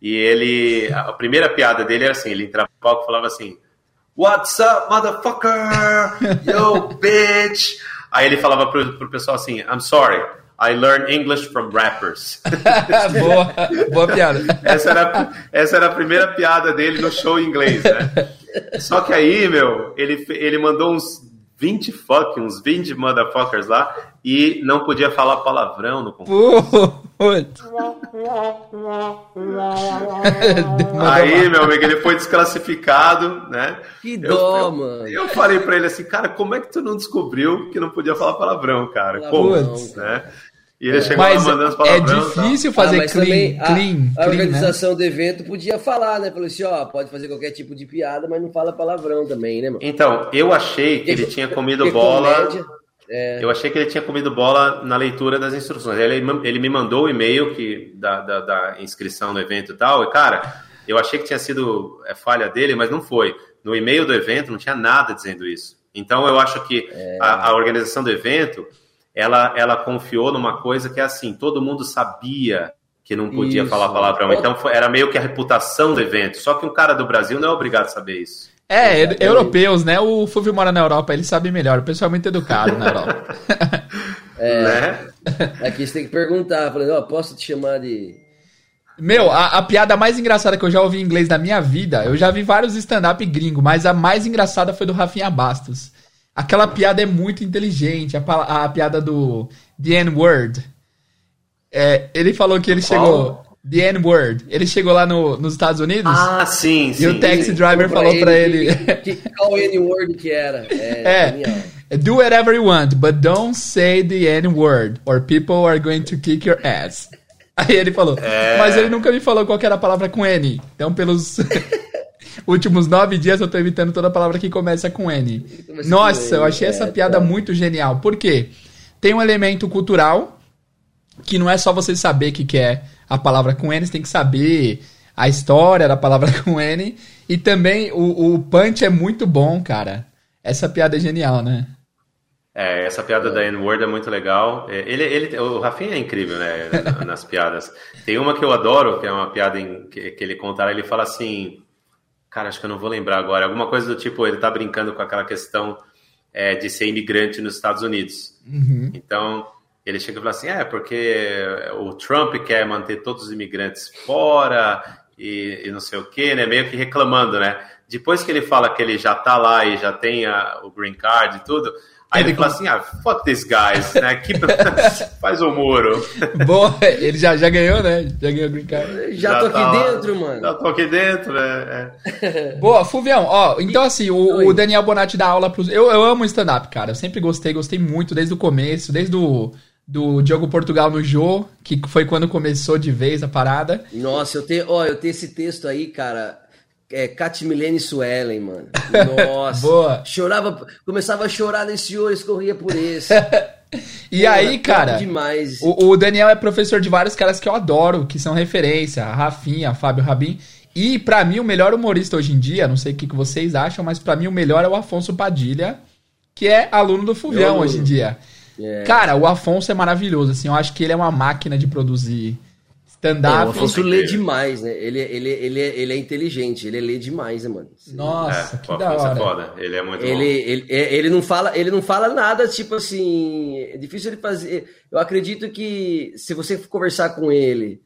E ele, a primeira piada dele era assim, ele entrava no palco e falava assim, What's up, motherfucker? Yo, bitch! Aí ele falava pro, pro pessoal assim, I'm sorry, I learned English from rappers. boa, boa piada. Essa era, essa era a primeira piada dele no show em inglês, né? Só que aí, meu, ele, ele mandou uns 20 fuck, uns 20 motherfuckers lá e não podia falar palavrão no concurso. Aí, meu amigo, ele foi desclassificado, né? Que dó, eu, mano. Eu falei pra ele assim, cara, como é que tu não descobriu que não podia falar palavrão, cara? Como, né? E ele é. chegou mas lá mandando as palavras. É difícil tá? fazer ah, clean, a, clean. A, organização né? do evento podia falar, né? Falou assim, ó, pode fazer qualquer tipo de piada, mas não fala palavrão também, né, mano? Então, eu achei que ele tinha comido bola. Comédia, é... Eu achei que ele tinha comido bola na leitura das instruções. Ele, ele me mandou o e-mail que, da, da, da, inscrição no evento e tal. E, cara, eu achei que tinha sido é, falha dele, mas não foi. No e-mail do evento não tinha nada dizendo isso. Então, eu acho que é... a, a organização do evento ela, ela confiou numa coisa que é assim, todo mundo sabia que não podia isso. falar palavrão. Então foi, era meio que a reputação do evento. Só que um cara do Brasil não é obrigado a saber isso. É, é europeus, né? O Fulvio mora na Europa, ele sabe melhor. O pessoal é muito educado na Europa. é, né? Aqui você tem que perguntar, falando, ó, oh, posso te chamar de. Meu, a, a, piada mais engraçada que eu já ouvi em inglês na minha vida, eu já vi vários stand-up gringo, mas a mais engraçada foi do Rafinha Bastos. Aquela piada é muito inteligente. A, a piada do The N-Word. É, ele falou que ele Qual? chegou. The N-Word. Ele chegou lá no, nos Estados Unidos. Ah, sim, sim. E o taxi driver falou pra ele. Que, qual N-Word que era? É, é. Do whatever you want, but don't say the N-word, or people are going to kick your ass. Aí ele falou, é... mas ele nunca me falou qual era a palavra com N. Então, pelos últimos nove dias eu tô evitando toda palavra que começa com N. Nossa, eu achei essa é, piada tá. muito genial. Por quê? Tem um elemento cultural que não é só você saber o que, que é a palavra com N, você tem que saber a história da palavra com N. E também o, o punch é muito bom, cara. Essa piada é genial, né? É, essa piada da N-word é muito legal. É, ele, ele, o Rafinha é incrível, né, nas piadas. Tem uma que eu adoro, que é uma piada em, que, que ele conta, ele fala assim, Cara, acho que eu não vou lembrar agora. Alguma coisa do tipo, ele tá brincando com aquela questão é, de ser imigrante nos Estados Unidos. Uhum. Então, ele chega e fala assim: é, porque o Trump quer manter todos os imigrantes fora e, e não sei o quê, né? Meio que reclamando, né? Depois que ele fala que ele já tá lá e já tem a, o green card e tudo, Aí ele, ele fala assim, ah, fuck these guys, né? Keep... Faz o muro. Boa, ele já, já ganhou, né? Já ganhou o Green Card. Já, já tô tá, aqui dentro, mano. Já tô aqui dentro, né? É. Boa, Fulvião, ó, então assim, o, o, Daniel Bonatti dá aula pros... Eu, eu amo stand-up, cara, eu sempre gostei, gostei muito desde o começo, desde o do Diogo Portugal no Jô, que foi quando começou de vez a parada. Nossa, eu tenho, ó, eu tenho esse texto aí, cara, é, Catimilene Suelen, mano. Nossa. Boa. Chorava, começava a chorar nesse olho, escorria por esse. e Pô, aí, cara, demais. O, o, Daniel é professor de vários caras que eu adoro, que são referência, a Rafinha, a Fábio Rabin. E para mim o melhor humorista hoje em dia, não sei o que, que vocês acham, mas para mim o melhor é o Afonso Padilha, que é aluno do Fuvião hoje em dia. É. Cara, o Afonso é maravilhoso, assim, eu acho que ele é uma máquina de produzir stand-up. É, o Afonso lê demais, né? Ele, ele, ele, ele é inteligente, ele lê demais, né, mano? Nossa, é, que da é hora. É foda. Ele é muito ele, bom. Ele, ele, não fala, ele não fala nada, tipo assim, é difícil ele fazer. Eu acredito que se você conversar com ele,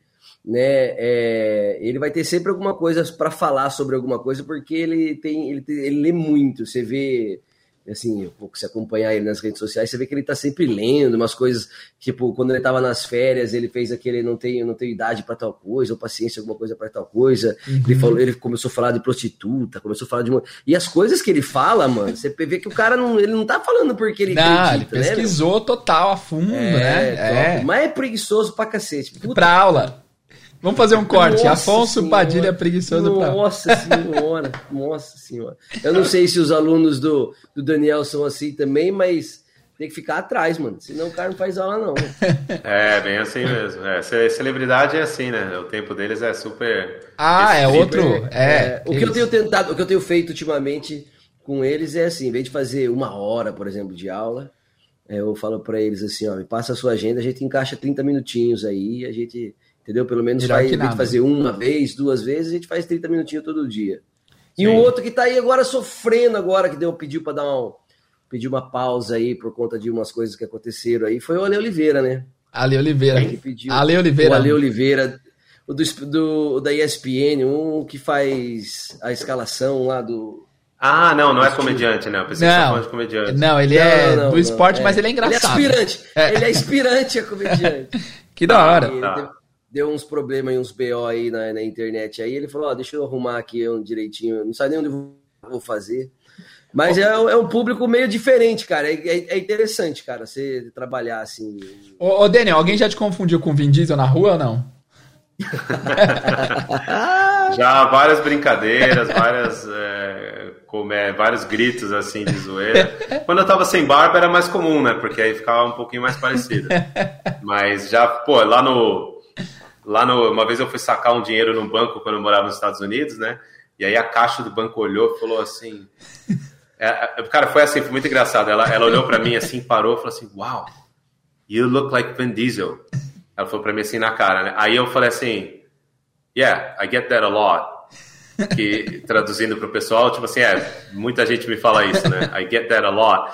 né, é, ele vai ter sempre alguma coisa para falar sobre alguma coisa, porque ele tem, ele, ele lê muito. Você vê assim, pouco se acompanhar ele nas redes sociais, você vê que ele tá sempre lendo umas coisas, tipo, quando ele tava nas férias, ele fez aquele não tenho, não tenho idade para tal coisa, ou paciência alguma coisa para tal coisa. Uhum. Ele falou, ele começou a falar de prostituta, começou a falar de uma... E as coisas que ele fala, mano, você vê que o cara não, ele não tá falando porque ele não, acredita, ele né, pesquisou né, total a fundo, é, né? É. Mas é preguiçoso pra cacete. Puta. Pra aula. Vamos fazer um corte. Nossa Afonso senhora. Padilha preguiçoso pra... Nossa senhora, nossa senhora. Eu não sei se os alunos do, do Daniel são assim também, mas tem que ficar atrás, mano. Senão o cara não faz aula, não. É, bem assim mesmo. É, celebridade é assim, né? O tempo deles é super. Ah, é outro. É. é o que eu tenho tentado, o que eu tenho feito ultimamente com eles é assim, em vez de fazer uma hora, por exemplo, de aula, é, eu falo para eles assim, ó, me passa a sua agenda, a gente encaixa 30 minutinhos aí, a gente, entendeu? Pelo menos vai faz, em fazer uma vez, duas vezes, a gente faz 30 minutinhos todo dia. E o outro que tá aí agora sofrendo agora, que deu, pediu para dar um, pediu uma pausa aí por conta de umas coisas que aconteceram aí, foi o Ale Oliveira, né? Ale Oliveira. Que pediu, Ale Oliveira. O Ale Oliveira, o do, do, da ESPN, um que faz a escalação lá do ah, não, não é comediante, né? Eu pensei não, que de comediante. Não, ele é não, não, do esporte, mas ele é engraçado. Ele é aspirante. É. Ele é aspirante a comediante. que da hora. Tá. Deu, uns problemas e uns BO aí na, na internet. Aí ele falou: Ó, oh, deixa eu arrumar aqui um direitinho. Não sei nem onde eu vou fazer. Mas é, é um público meio diferente, cara. É, é, é interessante, cara, você trabalhar assim. Ô, ô, Daniel, alguém já te confundiu com o Vin Diesel na rua ou não? já várias brincadeiras, várias. É como é, vários gritos assim de zoeira. Quando eu tava sem barba era mais comum, né? Porque aí ficava um pouquinho mais parecido. Mas já, pô, lá no. Lá no. Uma vez eu fui sacar um dinheiro num banco quando eu morava nos Estados Unidos, né? E aí a caixa do banco olhou e falou assim. É, é cara, foi assim, foi muito engraçado. Ela, ela olhou para mim assim, parou falou assim: Wow, you look like Vin Diesel. Ela falou para mim assim na cara, né? Aí eu falei assim: Yeah, I get that a lot que traduzindo para o pessoal, tipo assim, é, muita gente me fala isso, né? I get that a lot.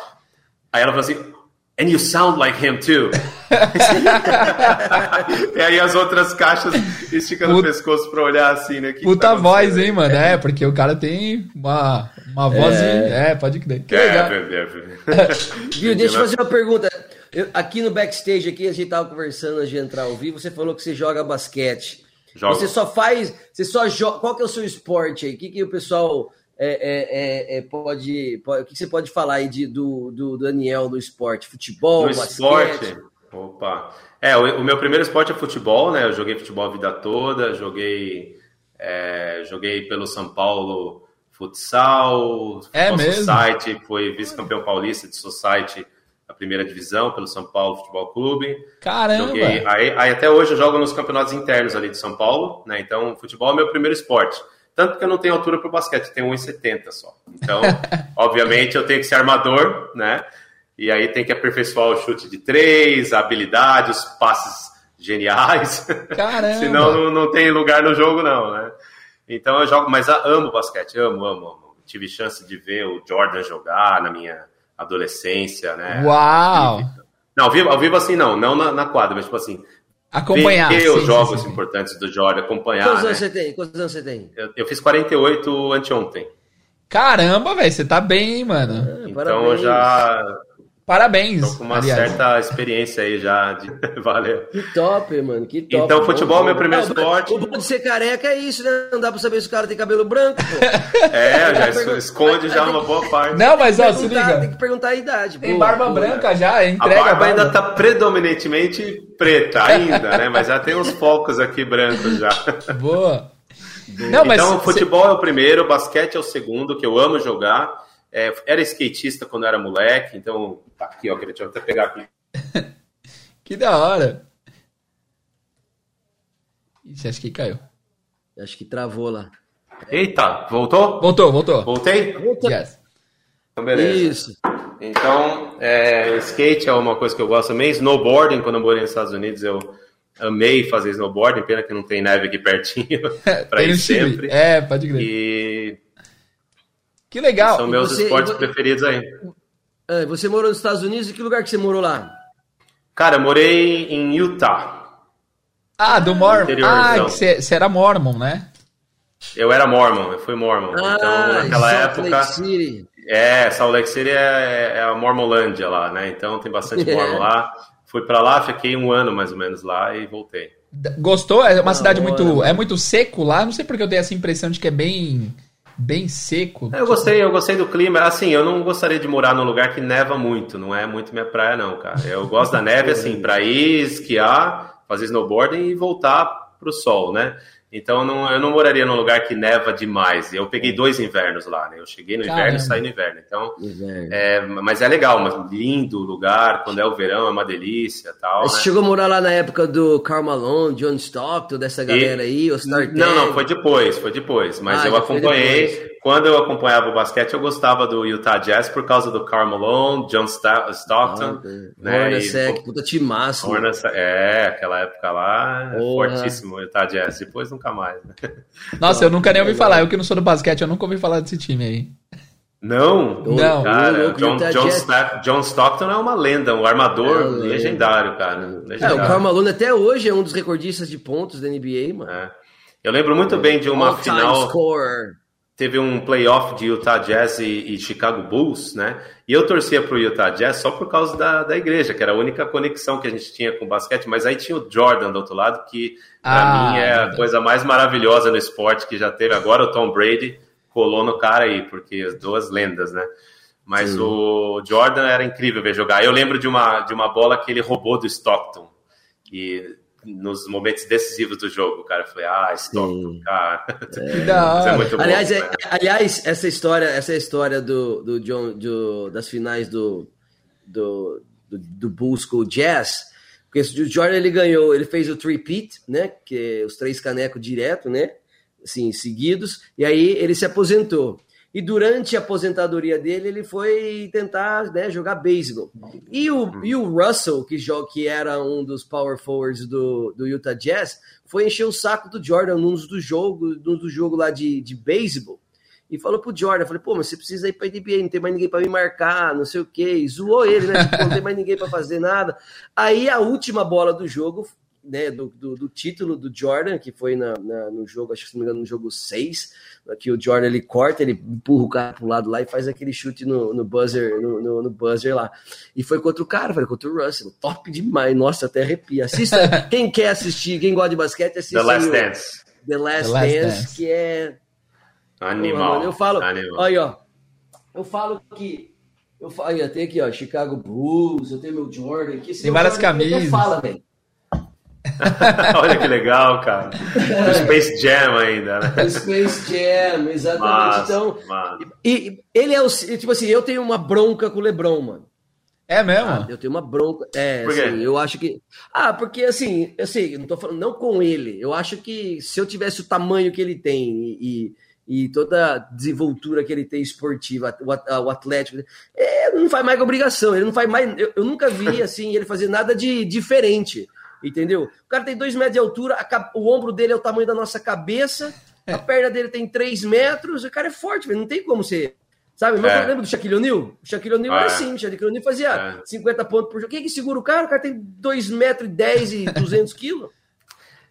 Aí ela falou assim, and you sound like him too. e aí as outras caixas esticando Puta, o pescoço para olhar assim, né? Que puta tá voz, hein, mano? É, porque o cara tem uma, uma voz, é, é pode crer. Que é, legal. É, é, é. Viu, deixa eu fazer uma pergunta. Eu, aqui no backstage, aqui, a gente tava conversando antes de entrar ao vivo, você falou que você joga basquete. Jogo. Você só faz, você só joga. Qual que é o seu esporte aí? O que, que o pessoal é, é, é, é pode, pode, O que você pode falar aí de, do, do Daniel no esporte? Futebol, no esporte? Opa. É, o, o, meu primeiro esporte é futebol, né? Eu joguei futebol a vida toda, joguei, é, joguei pelo São Paulo futsal, é mesmo? Society, foi vice-campeão paulista de Society a primeira divisão pelo São Paulo Futebol Clube. Caramba! Joguei, aí, aí, até hoje eu jogo nos campeonatos internos ali de São Paulo, né? Então, futebol é meu primeiro esporte. Tanto que eu não tenho altura para o basquete, tenho 1,70 só. Então, obviamente, eu tenho que ser armador, né? E aí tem que aperfeiçoar o chute de três, a habilidade, os passes geniais. Caramba! Senão não, não tem lugar no jogo, não, né? Então eu jogo, mas amo basquete, amo, amo, amo. Tive chance de ver o Jordan jogar na minha adolescência, né? Uau! Não, ao vivo, ao vivo assim não, não na, na quadra, mas tipo assim. Acompanhar. Ver sim, os jogos sim, sim. importantes do Jordan, acompanhar. Quantos né? anos você tem? Quantos anos você tem? Eu, eu fiz 48 anteontem. Caramba, velho, você tá bem, hein, mano. Ah, então parabéns. já Parabéns. Tô com uma aliás. certa experiência aí já. De... Valeu. Que top, mano. Que top. Então, futebol é meu primeiro esporte. O bom de ser careca é isso, né? Não dá pra saber se o cara tem cabelo branco, pô. É, já esconde já uma boa parte. Não, mas ó, se liga. Tem que perguntar a idade. Tem boa, barba boa. branca já, entrega. A barba, a barba ainda tá predominantemente preta, ainda, né? Mas já tem uns focos aqui brancos já. Boa. Não, mas então, futebol é o primeiro, basquete é o segundo, que eu amo jogar. É, era skatista quando era moleque, então tá aqui, ó, deixa eu até pegar aqui. que da hora. Ixi, acho que caiu. Acho que travou lá. Eita, voltou? Voltou, voltou. Voltei? Voltou. Yes. Então, beleza. Isso. Então, é, skate é uma coisa que eu gosto também. Snowboarding, quando eu morei nos Estados Unidos, eu amei fazer snowboarding. Pena que não tem neve aqui pertinho para ir sempre. É, pode crer. E que legal. São meus você, esportes preferidos aí. É, você morou nos Estados Unidos e que lugar que você morou lá? Cara, eu morei em Utah. Ah, do Mormon. Ah, você era Mormon, né? Eu era Mormon, eu fui Mormon. Ah, então, naquela Salt época. Lake City. É, Salt Lake City é, é a Mormolândia lá, né? Então tem bastante Mormon lá. Fui para lá, fiquei um ano mais ou menos lá e voltei. Gostou? É uma cidade muito. É muito seco lá. Não sei porque eu tenho essa impressão de que é bem bem seco. Eu gostei, eu gostei do clima. Assim, eu não gostaria de morar num lugar que neva muito, não é muito minha praia, não, cara. Eu gosto da neve, assim, para ir esquiar, fazer snowboarding e voltar o sol, né? Então não, eu não moraria num lugar que neva demais. Eu peguei dois invernos lá, né? Eu cheguei no Caramba. inverno e saí no inverno. Então. É, mas é legal, mas lindo lugar. Quando é o verão é uma delícia, tal. Você né? chegou a morar lá na época do Karl Malone, John Stockton, dessa galera e... aí, o Star Não, não, foi depois, foi depois. Mas ah, eu acompanhei quando eu acompanhava o basquete, eu gostava do Utah Jazz por causa do Karl Malone, John Stockton. Ah, né? Hornacek, puta timaço. é, aquela época lá, Porra. fortíssimo o Utah Jazz. Depois nunca mais. Né? Nossa, eu nunca nem ouvi falar. Eu que não sou do basquete, eu nunca ouvi falar desse time aí. Não, não. Cara, John, John, John, Stockton é uma lenda, um armador é, legendário, cara. Legendário. É, o Karl Malone até hoje é um dos recordistas de pontos da NBA, mano. É. Eu lembro muito bem de uma All final. Score teve um playoff de Utah Jazz e, e, Chicago Bulls, né? E eu torcia para o Utah Jazz só por causa da, da igreja, que era a única conexão que a gente tinha com o basquete, mas aí tinha o Jordan do outro lado, que para ah, mim é a coisa mais maravilhosa no esporte que já teve. Agora o Tom Brady colou no cara aí, porque as duas lendas, né? Mas Sim. o Jordan era incrível ver jogar. Eu lembro de uma, de uma bola que ele roubou do Stockton. E nos momentos decisivos do jogo, cara. Eu falei, ah, stop, cara. É, é muito bom, aliás, é, aliás, essa história, essa história do, do John, do, das finais do, do, do, do Bulls com o Jazz, porque o Jordan ele ganhou, ele fez o three-peat, né? Que é os três canecos direto, né? Assim, seguidos, e aí ele se aposentou. E durante a aposentadoria dele, ele foi tentar né, jogar beisebol. E o, e o Russell, que, que era um dos power forwards do, do Utah Jazz, foi encher o saco do Jordan num dos jogos, num do jogo lá de, de beisebol. E falou pro Jordan, falei, pô, mas você precisa ir pra NBA, não tem mais ninguém para me marcar, não sei o quê. E zoou ele, né? Tipo, não tem mais ninguém para fazer nada. Aí a última bola do jogo né, do, do, do, título do Jordan, que foi na, na, no jogo, acho que se não me engano, no jogo 6, que o Jordan ele corta, ele empurra o cara pro lado lá e faz aquele chute no, no buzzer, no, no, no, buzzer lá. E foi contra o cara, foi contra o Russell. Top demais, nossa, até arrepia. Assista, quem quer assistir, quem gosta de basquete, assista. The Last Dance. The Last, The Last Dance, Dance, que é. Animal. eu falo, Animal. Olha, ó. Eu falo que. Eu falo, eu tenho aqui, ó, Chicago Bulls, eu tenho meu Jordan aqui. Tem várias camisas. Fala, velho. Olha que legal, cara. O Space Jam ainda, né? Space Jam, exatamente. Massa, então, massa. E, ele é o. Tipo assim, eu tenho uma bronca com o Lebron, mano. É mesmo? Ah, eu tenho uma bronca. É, assim, eu acho que. Ah, porque assim, eu sei, não tô falando não com ele. Eu acho que se eu tivesse o tamanho que ele tem e, e toda a desenvoltura que ele tem esportiva, o, o Atlético, é, não faz mais obrigação. Ele não faz mais. Eu, eu nunca vi assim ele fazer nada de diferente. Entendeu? O cara tem dois metros de altura, a, o ombro dele é o tamanho da nossa cabeça, é. a perna dele tem três metros, o cara é forte, não tem como ser. Sabe? Mas é. lembra do Shaquille O'Neal? O Shaquille O'Neal ah, era é. assim, o Shaquille O'Neal fazia é. 50 pontos por jogo. Quem que segura o cara? O cara tem 2 metros e 10 e 200 quilos.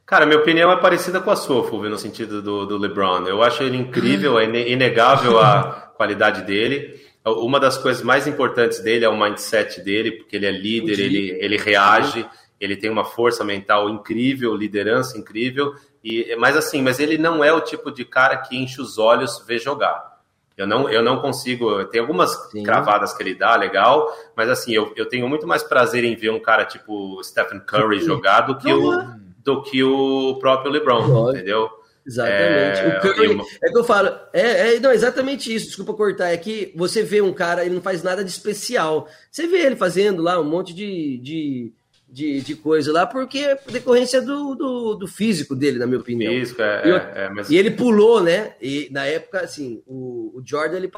Cara, minha opinião é parecida com a sua, Fulvio, no sentido do, do LeBron. Eu acho ele incrível, é inegável a qualidade dele. Uma das coisas mais importantes dele é o mindset dele, porque ele é líder, ele, ele reage ele tem uma força mental incrível, liderança incrível, e mas assim, mas ele não é o tipo de cara que enche os olhos ver jogar. Eu não, eu não consigo. Tem algumas Sim. cravadas que ele dá, legal, mas assim, eu, eu tenho muito mais prazer em ver um cara tipo Stephen Curry jogar do que, o, é. do que o próprio LeBron, entendeu? Exatamente. É, o Curry, eu... é que eu falo, é, é, não, exatamente isso, desculpa cortar, é que você vê um cara, ele não faz nada de especial. Você vê ele fazendo lá um monte de, de de, de coisa lá, porque é decorrência do, do, do, físico dele, na minha opinião. Físico, é, e, eu, é, mas... e ele pulou, né? E na época, assim, o, o Jordan ele,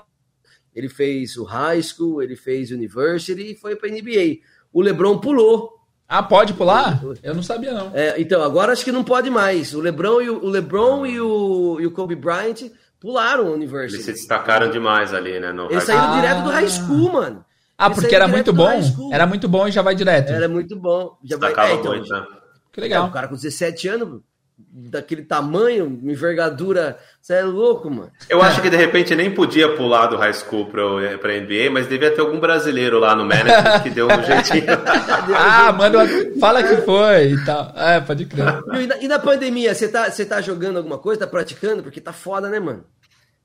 ele fez o high school, ele fez university e foi para NBA. O LeBron pulou. Ah, pode pular? Eu não sabia não. É, então agora acho que não pode mais. O LeBron e o, o LeBron e o, e o Kobe Bryant pularam o university. Eles se destacaram demais ali, né? Eles saíram ah. direto do high school, mano. Ah, porque era muito bom? Era muito bom e já vai direto. Era muito bom. Já vai, é, então, muito, né? Que legal. É, o cara com 17 anos, daquele tamanho, envergadura, você é louco, mano. Eu acho que de repente nem podia pular do high school para pra NBA, mas devia ter algum brasileiro lá no management que deu um jeitinho. ah, manda, fala que foi e tal. É, pode crer. E na, e na pandemia, você tá, você tá jogando alguma coisa, tá praticando? Porque tá foda, né, mano?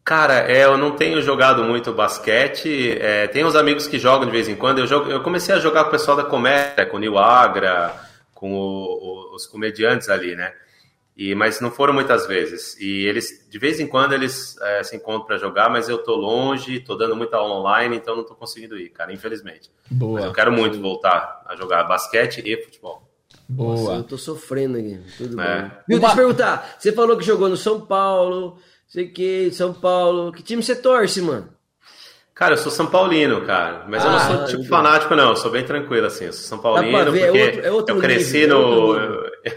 Cara, é, eu não tenho jogado muito basquete. É, tem uns amigos que jogam de vez em quando. Eu, jogo, eu comecei a jogar com o pessoal da comédia, com o Nil Agra, com o, o, os comediantes ali, né? E, mas não foram muitas vezes. E eles, de vez em quando, eles é, se encontram para jogar, mas eu tô longe, tô dando muita aula online, então não tô conseguindo ir, cara, infelizmente. Boa. Mas eu quero muito voltar a jogar basquete e futebol. Boa. Nossa, eu tô sofrendo aqui. Tudo é. bem. Viu, deixa eu perguntar. Você falou que jogou no São Paulo, sei que, São Paulo. Que time você torce, mano? Cara, eu sou São Paulino, cara. Mas ah, eu não sou tipo fanático, não. Eu sou bem tranquilo, assim. Eu sou São Paulino ver, é porque é outro, é outro eu cresci nível, no. É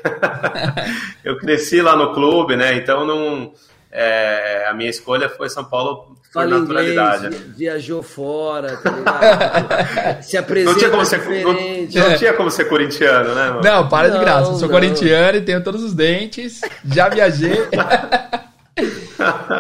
eu cresci lá no clube, né? Então não. É, a minha escolha foi São Paulo por Fala naturalidade. Inglês, viajou fora, tá Se apresenta não tinha como ser, não, não, tinha como ser corintiano, né? Mano? Não, para de graça. Eu sou não. corintiano e tenho todos os dentes. Já viajei.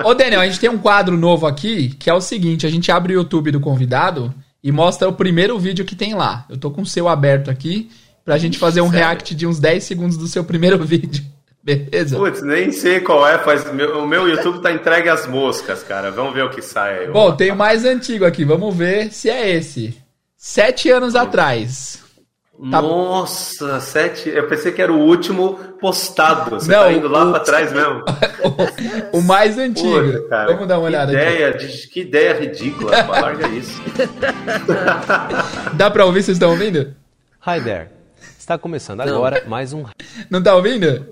Ô, Daniel, a gente tem um quadro novo aqui que é o seguinte: a gente abre o YouTube do convidado e mostra o primeiro vídeo que tem lá. Eu tô com o seu aberto aqui pra gente fazer um Sério? react de uns 10 segundos do seu primeiro vídeo. Beleza? Putz, nem sei qual é, faz, o meu YouTube tá entregue às moscas, cara. Vamos ver o que sai aí. Bom, tem o mais antigo aqui, vamos ver se é esse. Sete anos atrás. Tá Nossa, sete. Eu pensei que era o último postado. Você Não, tá indo lá o... para trás mesmo. o, mais antigo. cara, Vamos dar uma olhada ideia, aqui. De, que ideia ridícula. Larga isso. Dá para ouvir? Vocês estão ouvindo? Hi there. Está começando agora Não. mais um. Não tá ouvindo?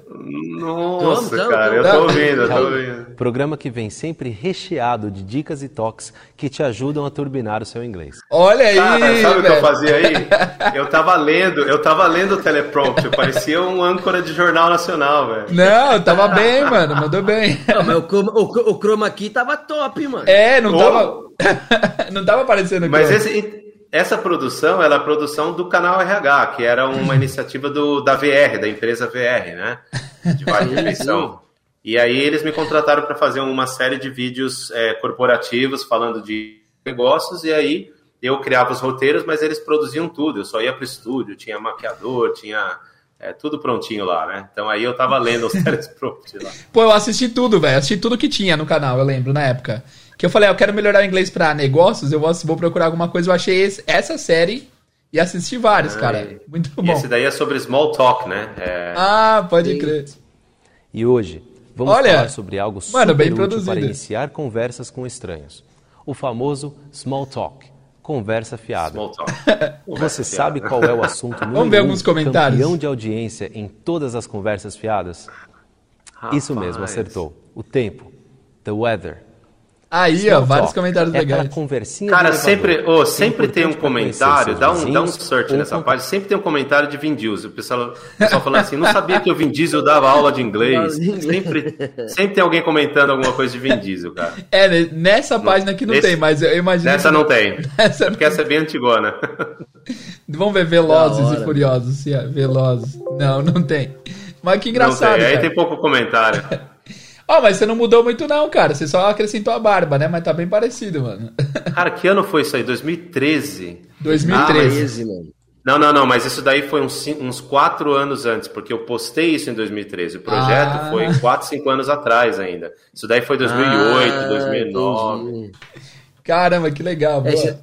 Nossa, não, cara, eu tô ouvindo, eu tô ouvindo. Programa que vem sempre recheado de dicas e toques que te ajudam a turbinar o seu inglês. Olha aí! Cara, sabe o que eu fazia aí? Eu tava lendo, eu tava lendo o teleprompter, parecia um âncora de jornal nacional, velho. Não, tava bem, mano, mandou bem. Não, mas o, o, o chroma aqui tava top, mano. É, não tava. não tava aparecendo Mas esse essa produção ela é a produção do canal RH, que era uma iniciativa do, da VR, da empresa VR, né? De refeição. e aí eles me contrataram para fazer uma série de vídeos é, corporativos falando de negócios, e aí eu criava os roteiros, mas eles produziam tudo. Eu só ia para o estúdio, tinha maquiador, tinha é, tudo prontinho lá, né? Então aí eu tava lendo os teleprompts lá. Pô, eu assisti tudo, velho. Assisti tudo que tinha no canal, eu lembro, na época. Que eu falei, ah, eu quero melhorar o inglês para negócios, eu vou, vou, procurar alguma coisa. Eu achei esse, essa série e assisti vários, ah, cara. Muito bom. Esse daí é sobre small talk, né? É... Ah, pode crer. E hoje, vamos Olha, falar sobre algo super mano, bem útil produzido. para iniciar conversas com estranhos. O famoso small talk. Conversa fiada. Small talk. Você sabe qual é o assunto número Vamos ver alguns um, comentários. campeão de audiência em todas as conversas fiadas? Rapaz. Isso mesmo, acertou. O tempo. The weather. Aí, ó, vários talk. comentários é legais. Conversinha Cara, sempre, oh, sempre tem um comentário, dá um, dá um search nessa página, sempre tem um comentário de Vin Diesel. O pessoal, o pessoal falando assim, não sabia que o Vin Diesel dava aula de inglês. Sempre, sempre tem alguém comentando alguma coisa de Vin Diesel, cara. É, né, nessa página aqui não tem, mas eu imagino... Nessa que... não tem, Nessa porque essa é bem antigona. Vamos ver Velozes e Furiosos, se é Velozes. Não, não tem. Mas que engraçado, Aí tem pouco comentário. Ó, oh, mas você não mudou muito não, cara. Você só acrescentou a barba, né? Mas tá bem parecido, mano. Cara, que ano foi isso aí? 2013? 2013. Ah, mano. Não, não, não, mas isso daí foi uns, uns quatro anos antes, porque eu postei isso em 2013. O projeto ah. foi quatro, cinco anos atrás ainda. Isso daí foi 2008, ah, 2009. Entendi. Caramba, que legal. É,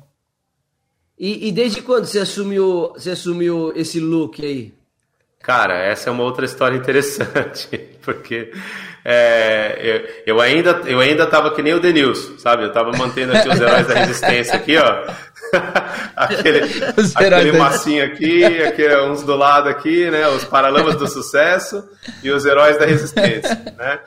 e, e, desde quando você assumiu, você assumiu esse look aí? Cara, essa é uma outra história interessante, porque é, eu, eu, ainda eu ainda tava que nem o Denilson, sabe? Eu tava mantendo aqui os heróis da resistência aqui, ó. aquele aquele massinho aqui, aquele, uns do lado aqui, né? Os paralamas do sucesso e os heróis da resistência, né?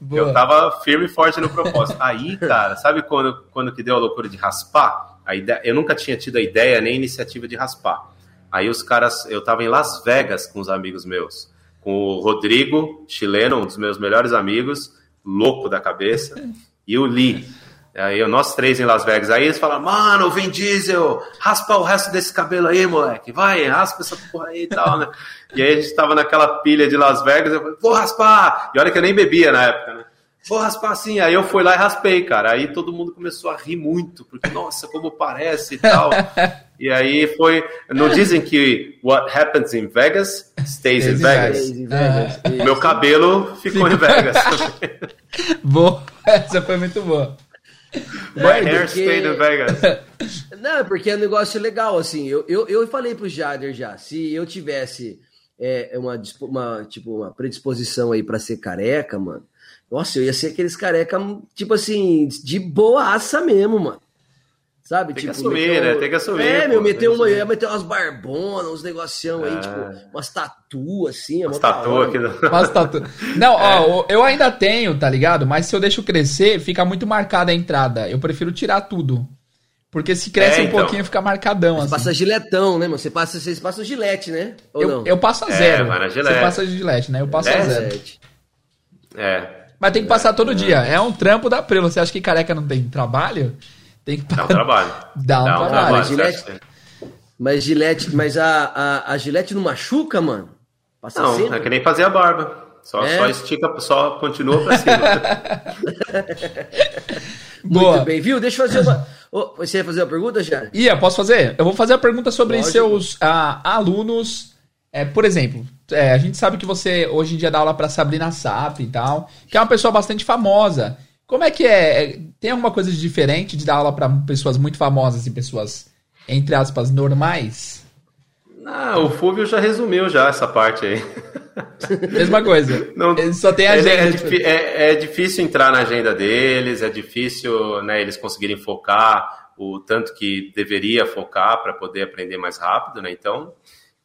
Boa. Eu tava firme e forte no propósito. Aí, cara, sabe quando, quando que deu a loucura de raspar? A ideia, eu nunca tinha tido a ideia nem a iniciativa de raspar. Aí os caras, eu tava em Las Vegas com os amigos meus com o Rodrigo, chileno, um dos meus melhores amigos, louco da cabeça, e o Lee. Aí nós três em Las Vegas. Aí eles falam, mano, Vin Diesel, raspa o resto desse cabelo aí, moleque. Vai, raspa essa porra aí e tal, né? E aí a gente tava naquela pilha de Las Vegas, eu falei, vou raspar! E olha que eu nem bebia na época, né? Vou raspar assim. Aí eu fui lá e raspei, cara. Aí todo mundo começou a rir muito, porque, nossa, como parece e tal. e aí foi. Não dizem que what happens in Vegas stays in Vegas. Vegas. Ah, Meu cabelo ficou em Vegas. boa, essa foi muito boa. My hair porque... stayed in Vegas. Não, porque é um negócio legal, assim. Eu, eu, eu falei pro Jader já, se eu tivesse é, é uma, uma, tipo, uma predisposição aí para ser careca, mano. Nossa, eu ia ser aqueles careca, tipo assim, de boaça mesmo, mano. Sabe? Tem tipo, que assumir, né? Tem que assumir. É, pô, meu, meter uma, ia meter umas barbonas, uns negocião aí, é. tipo, umas tatu assim. Umas tatu aqui. Umas tatu. Não, é. ó, eu ainda tenho, tá ligado? Mas se eu deixo crescer, fica muito marcada a entrada. Eu prefiro tirar tudo. Porque se cresce é, um então. pouquinho, fica marcadão. Você assim. passa giletão, né, mano? Você passa, vocês passam gilete, né? Ou eu, não? eu passo a é, zero. É, Você passa gilete, né? Eu passo é, a zero. É. Mas tem que passar todo dia. É um trampo da Prelo. Você acha que careca não tem trabalho? Tem que Dá um trabalho. Dá um, Dá um trabalho. trabalho. Gilete, mas Gilete, mas a, a, a Gilete não machuca, mano? Passa não, sempre? é que nem fazer a barba. Só, é? só estica, só continua pra cima. Boa. Muito bem, viu? Deixa eu fazer uma. você ia fazer uma pergunta, já? Ia, posso fazer? Eu vou fazer a pergunta sobre Lógico. seus ah, alunos. É, por exemplo, é, a gente sabe que você hoje em dia dá aula para Sabrina Sap e tal, que é uma pessoa bastante famosa. Como é que é? é tem alguma coisa de diferente de dar aula para pessoas muito famosas e pessoas, entre aspas, normais? Não, o Fúvio já resumiu já essa parte aí. Mesma coisa. Não, só tem agenda. É, é, é, difícil entrar na agenda deles, é difícil né, eles conseguirem focar o tanto que deveria focar para poder aprender mais rápido, né? Então,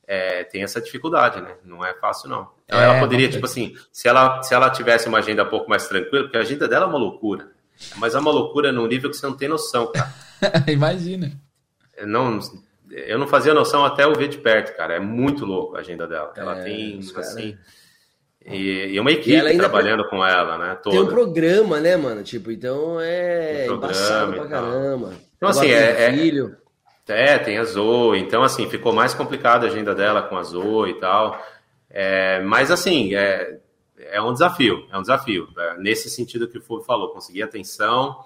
é, tem essa dificuldade, né? Não é fácil, não. Então, ela poderia, tipo assim, se ela, se ela tivesse uma agenda um pouco mais tranquila, porque a agenda dela é uma loucura. Mas é uma loucura num nível que você não tem noção, cara. Imagina. Não, eu não fazia noção até eu ver de perto, cara. É muito louco a agenda dela. Ela é, tem, assim. E, e uma equipe trabalhando com ela, né? Toda. Tem um programa, né, mano? Tipo, então é um embaçado pra caramba. Então, assim, é, é, filho. É. tem a Zoe. Então, assim, ficou mais complicada a agenda dela com a Zoe e tal. É, mas, assim, é, é um desafio. É um desafio. É, nesse sentido que o Fúvio falou, conseguir atenção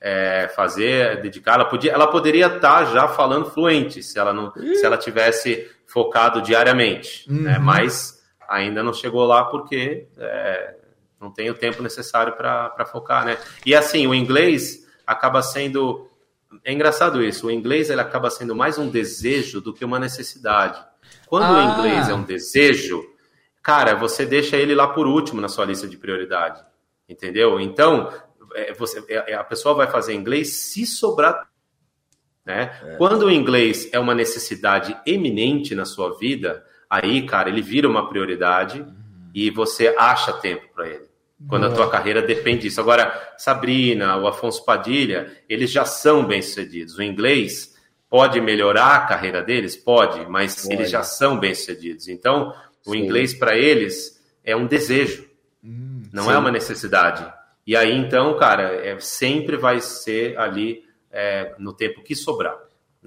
é, fazer, dedicar. Ela, podia, ela poderia estar tá já falando fluente se ela não, se ela tivesse focado diariamente, né? uhum. né? Mas ainda não chegou lá porque é, não tem o tempo necessário para focar, né? E assim, o inglês acaba sendo é engraçado isso. O inglês ele acaba sendo mais um desejo do que uma necessidade. Quando ah. o inglês é um desejo, cara, você deixa ele lá por último na sua lista de prioridade. Entendeu? Então, é, você, é, é, a pessoa vai fazer inglês se sobrar. Né? É. Quando o inglês é uma necessidade eminente na sua vida, aí, cara, ele vira uma prioridade uhum. e você acha tempo para ele. Quando a tua carreira depende disso. Agora, Sabrina, o Afonso Padilha, eles já são bem-sucedidos. O inglês pode melhorar a carreira deles? Pode, mas pode. eles já são bem-sucedidos. Então, o Sim. inglês para eles é um desejo, hum, não sim. é uma necessidade. E aí, então, cara, é, sempre vai ser ali é, no tempo que sobrar.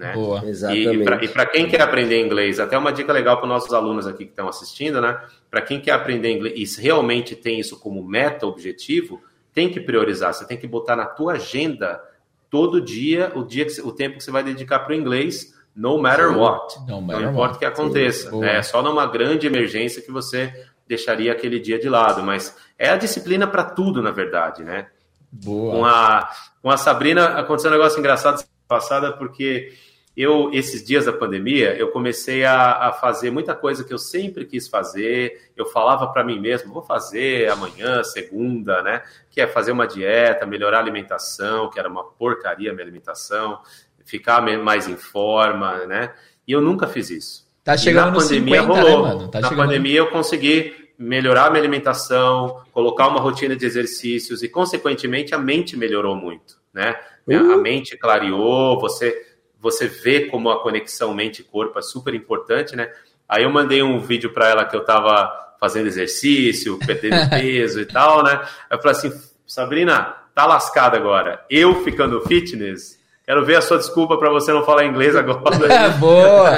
Né? Boa, exatamente. E, para quem quer aprender inglês, até uma dica legal para os nossos alunos aqui que estão assistindo, né? Para quem quer aprender inglês e realmente tem isso como meta, objetivo, tem que priorizar. Você tem que botar na tua agenda todo dia o dia que, o tempo que você vai dedicar para o inglês, no matter what. No matter não importa o que aconteça. É só numa grande emergência que você deixaria aquele dia de lado, mas é a disciplina para tudo, na verdade, né? Boa. Com a, com a Sabrina aconteceu um negócio engraçado passada, porque eu, esses dias da pandemia, eu comecei a, a fazer muita coisa que eu sempre quis fazer. Eu falava para mim mesmo, vou fazer amanhã, segunda, né? Que é fazer uma dieta, melhorar a alimentação, que era uma porcaria a minha alimentação, ficar mais em forma, né? E eu nunca fiz isso. Tá chegando na pandemia 50, rolou. Né, mano? Tá na pandemia eu consegui melhorar a minha alimentação, colocar uma rotina de exercícios e, consequentemente, a mente melhorou muito, né? Uh. A mente clareou, você, você vê como a conexão mente-corpo é super importante, né? Aí eu mandei um vídeo para ela que eu estava fazendo exercício, perdendo peso e tal, né? Eu falei assim, Sabrina, tá lascada agora. Eu ficando fitness, quero ver a sua desculpa para você não falar inglês agora. É, boa!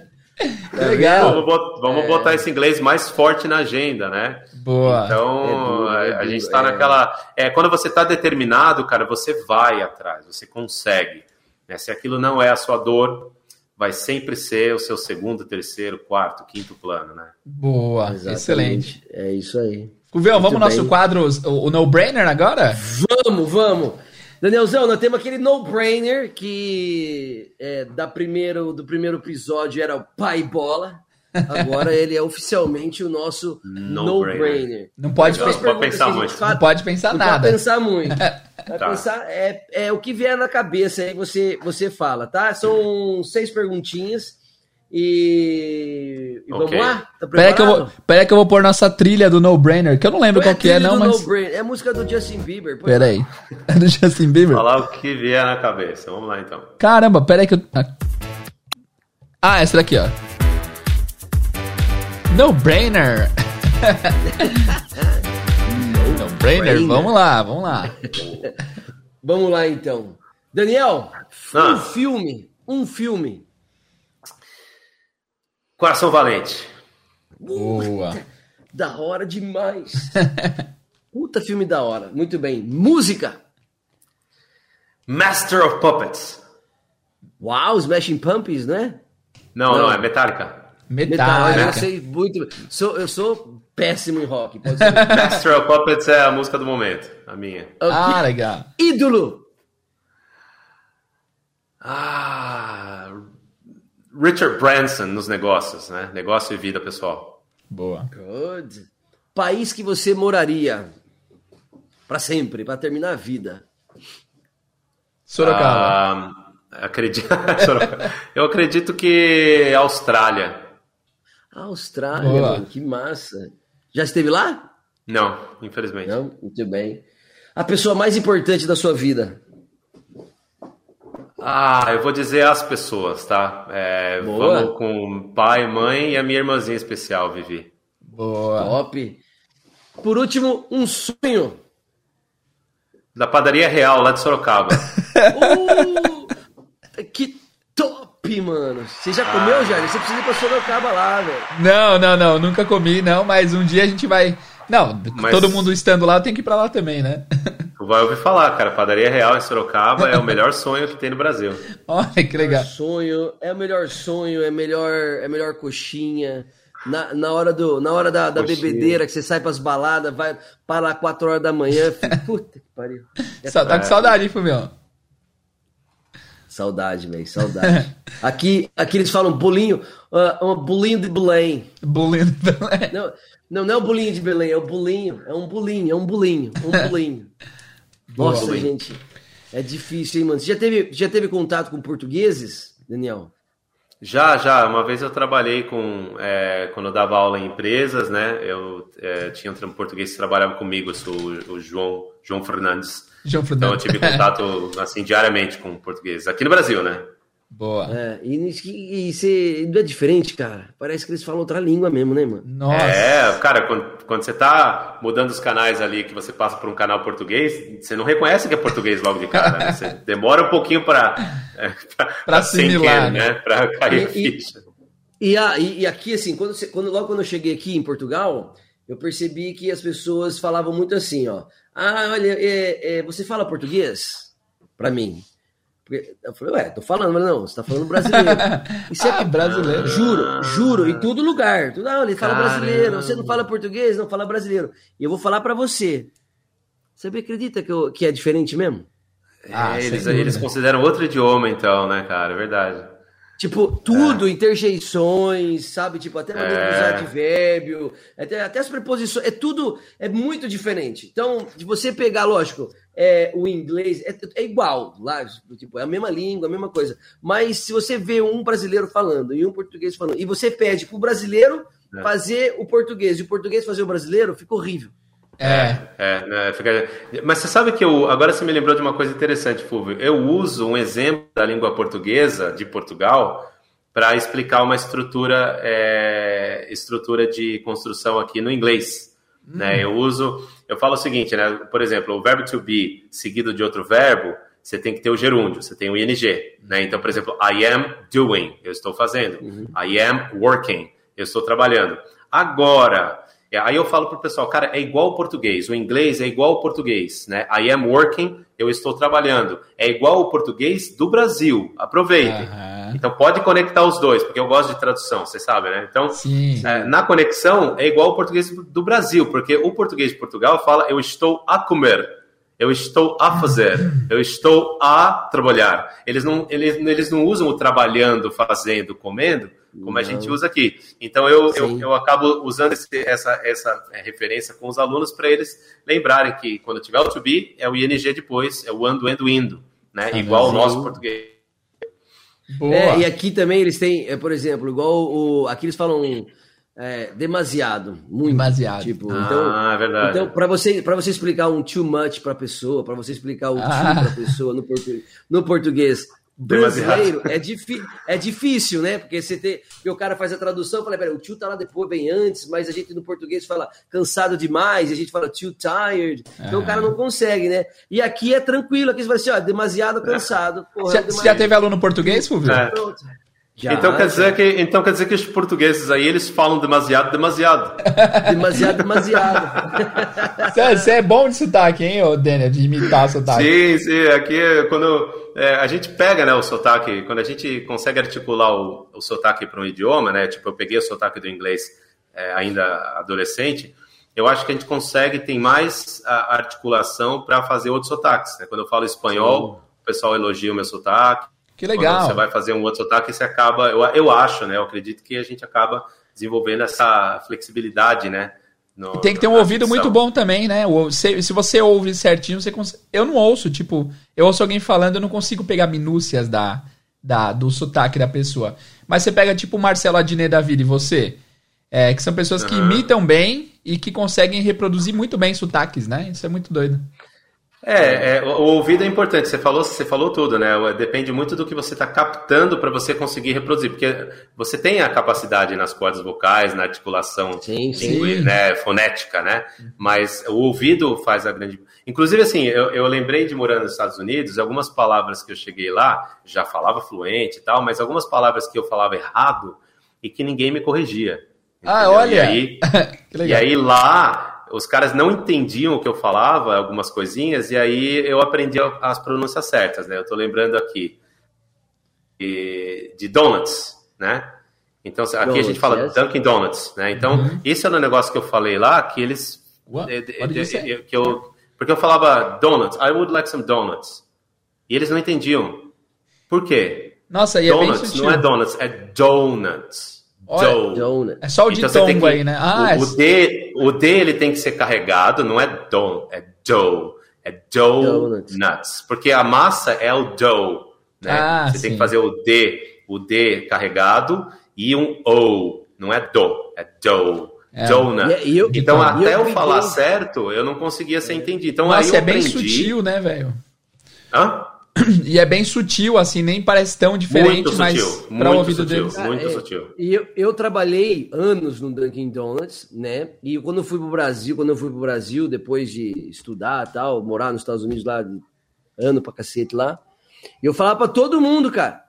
É legal. Vamos, botar, vamos é. botar esse inglês mais forte na agenda, né? Boa. Então, é duro, a, é a gente está naquela. É, quando você está determinado, cara, você vai atrás, você consegue. Né? Se aquilo não é a sua dor, vai sempre ser o seu segundo, terceiro, quarto, quinto plano, né? Boa, Exatamente. excelente. É isso aí. Cuvel, vamos ao nosso quadro, o, o No Brainer agora? Vamos, vamos. Danielzão, nós temos aquele no-brainer que é, da primeiro, do primeiro episódio era o pai bola. Agora ele é oficialmente o nosso no-brainer. No não pode, não pode pensar muito. Fala, não pode pensar não nada. Não pode pensar muito. Vai tá. pensar, é, é o que vier na cabeça aí você, você fala, tá? São seis perguntinhas. E, e okay. vamos lá? Tá pera, que eu vou, pera que eu vou pôr nossa trilha do No Brainer, que eu não lembro qual que é, não, mas. No é a música do Justin Bieber. Pera aí. É do Justin Bieber? Falar o que vier na cabeça. Vamos lá então. Caramba, pera aí que eu. Ah, ah essa daqui, ó. No Brainer. no Brainer, vamos lá, vamos lá. vamos lá então. Daniel, ah. um filme, um filme Coração Valente. Boa. da hora demais. Puta filme da hora. Muito bem. Música. Master of Puppets. Uau, Smashing Pumpkins, né? Não, não, não é Metallica. Metallica. Eu sei muito. Sou, eu sou péssimo em rock. Master of Puppets é a música do momento, a minha. Okay. Ah, legal. Ídolo. Ah, Richard Branson nos negócios, né? Negócio e vida pessoal. Boa. Good. País que você moraria para sempre, para terminar a vida. Sorocaba. Ah, acredito... Eu acredito que Austrália. Austrália, mano, que massa. Já esteve lá? Não, infelizmente. Não, muito bem. A pessoa mais importante da sua vida. Ah, eu vou dizer as pessoas, tá? É, vamos com pai, mãe e a minha irmãzinha especial, Vivi. Boa. Top. Por último, um sonho. Da padaria real, lá de Sorocaba. uh, mano. Você já comeu, ah. Jair? Você precisa ir pra Sorocaba lá, velho. Não, não, não. Nunca comi, não. Mas um dia a gente vai... Não, mas... todo mundo estando lá tem que ir pra lá também, né? Tu vai ouvir falar, cara. Padaria Real em Sorocaba é o melhor sonho que tem no Brasil. Olha que legal. Sonho, é o melhor sonho, é melhor, é melhor coxinha. Na, na hora, do, na hora da, da bebedeira, que você sai pras baladas, vai para lá 4 horas da manhã. Puta que pariu. É tá com saudade, hein, Fumião? Saudade, velho, saudade. aqui, aqui eles falam bolinho, uh, um bolinho de Belém. Bolinho de Belém. Não, não, não é o bolinho de Belém, é o bolinho, é um bolinho, é um bolinho, um bolinho. Nossa, Boa, gente, é difícil, hein, mano? Você já teve, já teve contato com portugueses, Daniel? Já, já. Uma vez eu trabalhei com. É, quando eu dava aula em empresas, né? Eu é, tinha um português que trabalhava comigo, eu sou o, o João, João Fernandes. João Fernandes. Então eu tive contato assim diariamente com português. Aqui no Brasil, né? Boa. É, e, e, e você, não é diferente, cara. Parece que eles falam outra língua mesmo, né, mano? Nossa. É, cara, quando, quando você tá mudando os canais ali, que você passa por um canal português, você não reconhece que é português logo de cara, né? Você demora um pouquinho para é, pra, assimilar, né? né? Pra cair e, ficha. E, e, e, aqui, assim, quando, quando, logo quando eu cheguei aqui em Portugal, eu percebi que as pessoas falavam muito assim, ó. Ah, olha, é, é, você fala português? Para mim. Eu falei, ué, tô falando, mas não, você tá falando brasileiro. Isso é ah, brasileiro. Juro, juro, em todo lugar. Tudo, ah, ele fala Caramba. brasileiro, você não fala português, não fala brasileiro. E eu vou falar para você. Você acredita que, eu, que é diferente mesmo? Ah, é, eles, eles consideram outro idioma, então, né, cara? É verdade. Tipo, tudo, é. interjeições, sabe? Tipo, até maneira é. usar advérbio, até, até as preposições, é tudo, é muito diferente. Então, de você pegar, lógico, é, o inglês é, é, igual, lá, tipo, é a mesma língua, a mesma coisa. Mas se você vê um brasileiro falando e um português falando, e você pede pro brasileiro é. fazer o português e o português fazer o brasileiro, fica horrível. É. é né, fica... Mas você sabe que eu. Agora você me lembrou de uma coisa interessante, Fulvio. Eu uso um exemplo da língua portuguesa de Portugal para explicar uma estrutura, é, estrutura de construção aqui no inglês. Hum. Né? Eu uso. Eu falo o seguinte, né? Por exemplo, o verbo to be seguido de outro verbo, você tem que ter o gerúndio, você tem o ing. Né? Então, por exemplo, I am doing, eu estou fazendo. Uhum. I am working, eu estou trabalhando. Agora, aí eu falo para o pessoal, cara, é igual ao português, o inglês é igual ao português, né? I am working, eu estou trabalhando. É igual ao português do Brasil, aproveitem. Uhum. Então pode conectar os dois, porque eu gosto de tradução, você sabe, né? Então, é, na conexão é igual ao português do Brasil, porque o português de Portugal fala eu estou a comer, eu estou a fazer, eu estou a trabalhar. Eles não, eles, eles não usam o trabalhando, fazendo, comendo, como a gente usa aqui. Então eu, eu, eu, acabo usando esse, essa, essa é, referência com os alunos para eles lembrarem que quando tiver o to be, é o ing depois, é o ando, endo, indo, né? Ah, igual o nosso português. É, e aqui também eles têm, é, por exemplo, igual o. Aqui eles falam é, demasiado, muito. Demasiado. Tipo, ah, então, é verdade. Então, para você, você explicar um too much para a pessoa, para você explicar o ah. too para pessoa no, portu no português brasileiro, é, é difícil, né? Porque você tem, porque o cara faz a tradução, fala, peraí, o too tá lá depois, vem antes, mas a gente no português fala cansado demais, a gente fala too tired, então o cara não consegue, né? E aqui é tranquilo, aqui você vai assim, ó, demasiado cansado. Porra, você, demasiado... já teve aluno português, Fulvio? É. Já, então, quer dizer que, então quer dizer que os portugueses aí, eles falam demasiado, demasiado. demasiado, demasiado. Você é bom de sotaque, hein, Daniel, de imitar sotaque. Sim, sim, aqui quando é, a gente pega né, o sotaque, quando a gente consegue articular o, o sotaque para um idioma, né, tipo eu peguei o sotaque do inglês é, ainda adolescente, eu acho que a gente consegue, tem mais a articulação para fazer outros sotaques. Né? Quando eu falo espanhol, sim. o pessoal elogia o meu sotaque, que legal. Quando você vai fazer um outro sotaque, você acaba, eu, eu acho, né? Eu acredito que a gente acaba desenvolvendo essa flexibilidade, né? No, tem que ter um ouvido muito bom também, né? Se, se você ouve certinho, você consegue... Eu não ouço, tipo, eu ouço alguém falando, eu não consigo pegar minúcias da, da, do sotaque da pessoa. Mas você pega, tipo, o Marcelo Adnet da vida e você, é, que são pessoas que uhum. imitam bem e que conseguem reproduzir muito bem sotaques, né? Isso é muito doido. É, é, o ouvido é importante. Você falou, você falou tudo, né? Depende muito do que você está captando para você conseguir reproduzir, porque você tem a capacidade nas cordas vocais, na articulação, sim, sim. Né, fonética, né? Mas o ouvido faz a grande. Inclusive, assim, eu, eu lembrei de morar nos Estados Unidos, algumas palavras que eu cheguei lá já falava fluente e tal, mas algumas palavras que eu falava errado e que ninguém me corrigia. Ah, olha! E aí, e aí lá os caras não entendiam o que eu falava, algumas coisinhas, e aí eu aprendi as pronúncias certas, né? Eu tô lembrando aqui de, de donuts, né? Então, aqui donuts, a gente fala yes. Dunkin' Donuts, né? Então, uhum. esse era um negócio que eu falei lá, que eles... De, de, que eu, porque eu falava donuts, I would like some donuts. E eles não entendiam. Por quê? Nossa, e donuts, é bem não é donuts, é donuts. Dough. É só o então, ditongo aí, né? Ah, o, o, D, o D ele tem que ser carregado, não é dough, é dough. É dough nuts. Porque a massa é o dough. Né? Ah, você sim. tem que fazer o D, o D carregado e um O. Não é do, é dough. É. Donut. E, e eu, então, então, até eu, eu falar certo, eu não conseguia ser entendido. Então, Nossa, aí é bem sutil, né, velho? Hã? E é bem sutil, assim, nem parece tão diferente, muito mas para o ouvido sutil, deles. Muito é, sutil. E eu, eu, trabalhei anos no Dunkin' Donuts, né? E quando eu fui pro Brasil, quando eu fui pro Brasil, depois de estudar tal, morar nos Estados Unidos lá, ano pra cacete lá, eu falava pra todo mundo, cara.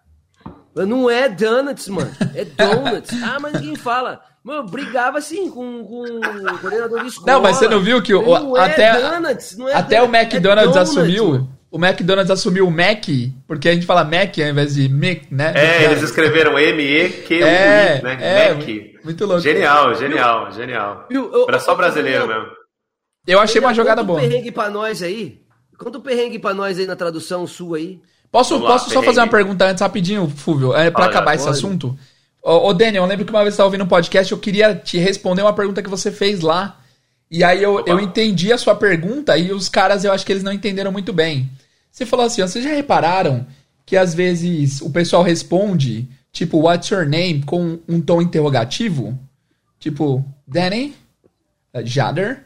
Não é donuts, mano. É donuts. ah, mas ninguém fala. Mano, eu brigava assim com, com o coordenador de escola. Não, mas você não viu que o, não até, é donuts, não é até donuts, o McDonald's é assumiu o McDonald's assumiu o Mac, porque a gente fala Mac ao invés de Mac, né? É, eles escreveram M-E-Q-U-I, é, né? É, Mac. Muito louco. Genial, genial, eu, genial. Era só brasileiro mesmo. Eu achei uma jogada boa. Conta um perrengue pra nós aí. Conta um perrengue pra nós aí na tradução sua aí. Posso, lá, posso só fazer uma pergunta antes, rapidinho, Fúvio, é, pra acabar esse assunto? Ô, ô, Daniel, eu lembro que uma vez você estava ouvindo um podcast, eu queria te responder uma pergunta que você fez lá. E aí eu, eu entendi a sua pergunta e os caras, eu acho que eles não entenderam muito bem. Você falou assim, ó, vocês já repararam que às vezes o pessoal responde, tipo, what's your name, com um tom interrogativo? Tipo, Danny? Uh, Jader?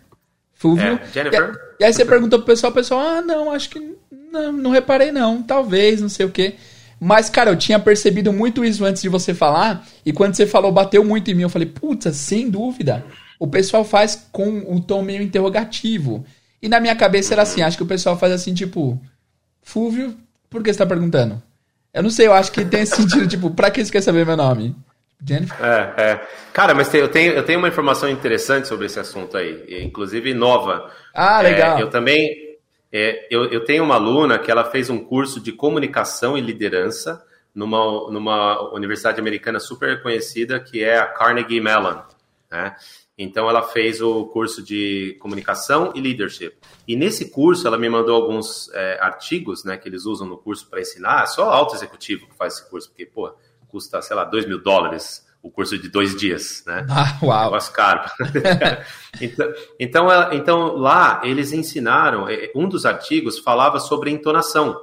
Fulvio? É, Jennifer? E, e, aí você perguntou pro pessoal, o pessoal, ah, não, acho que não, não reparei não, talvez, não sei o quê. Mas, cara, eu tinha percebido muito isso antes de você falar, e quando você falou, bateu muito em mim. Eu falei, puta, sem dúvida. O pessoal faz com um tom meio interrogativo. E na minha cabeça era assim, acho que o pessoal faz assim, tipo, Fúvio, por que você tá perguntando? Eu não sei, eu acho que tem esse sentido, tipo, pra que você quer saber meu nome? Jennifer? É, é. Cara, mas eu, tenho, eu tenho uma informação interessante sobre esse assunto aí, inclusive nova. Ah, legal. É, eu também. É, eu, eu tenho uma aluna que ela fez um curso de comunicação e liderança numa, numa universidade americana super conhecida que é a Carnegie Mellon. Né? Então ela fez o curso de comunicação e leadership. E nesse curso ela me mandou alguns é, artigos, né, que eles usam no curso para ensinar. É só alto executivo que faz esse curso, porque pô, custa sei lá dois mil dólares o curso de dois dias, né? Ah, uau! Negócio caro. então, então, então, lá eles ensinaram, é, um dos artigos falava sobre entonação.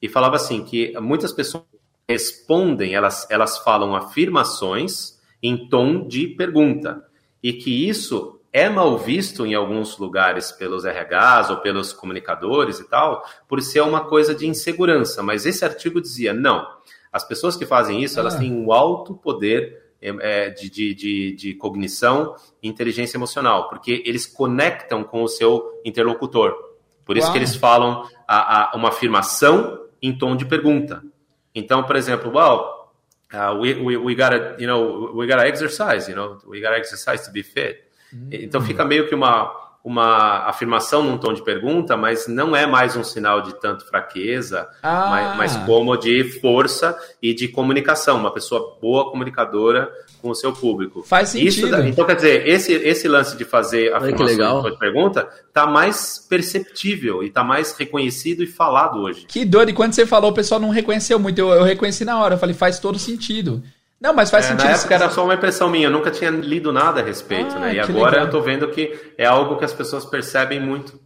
E falava assim, que muitas pessoas respondem, elas, elas falam afirmações em tom de pergunta. E que isso é mal visto em alguns lugares pelos RHs ou pelos comunicadores e tal, por ser uma coisa de insegurança. Mas esse artigo dizia, não, as pessoas que fazem isso, ah. elas têm um alto poder é, de, de, de, de, cognição e inteligência emocional, porque eles conectam com o seu interlocutor. Por isso Uau. que eles falam a, a, uma afirmação em tom de pergunta. Então, por exemplo, well, uh, we, we, we gotta, you know, we gotta exercise, you know, we gotta exercise to be fit. Hum. Então fica meio que uma uma afirmação num tom de pergunta, mas não é mais um sinal de tanto fraqueza, ah. mas, mas, como de força e de comunicação, uma pessoa boa comunicadora com o seu público. Faz sentido. Isso, então, quer dizer, esse, esse lance de fazer afirmação num de pergunta está mais perceptível e está mais reconhecido e falado hoje. Que doido, e quando você falou, o pessoal não reconheceu muito, eu, eu reconheci na hora, eu falei, faz todo sentido. Não, mas faz é, sentido. Na época era só uma impressão minha, eu nunca tinha lido nada a respeito, ah, né? E agora legal. eu tô vendo que é algo que as pessoas percebem muito.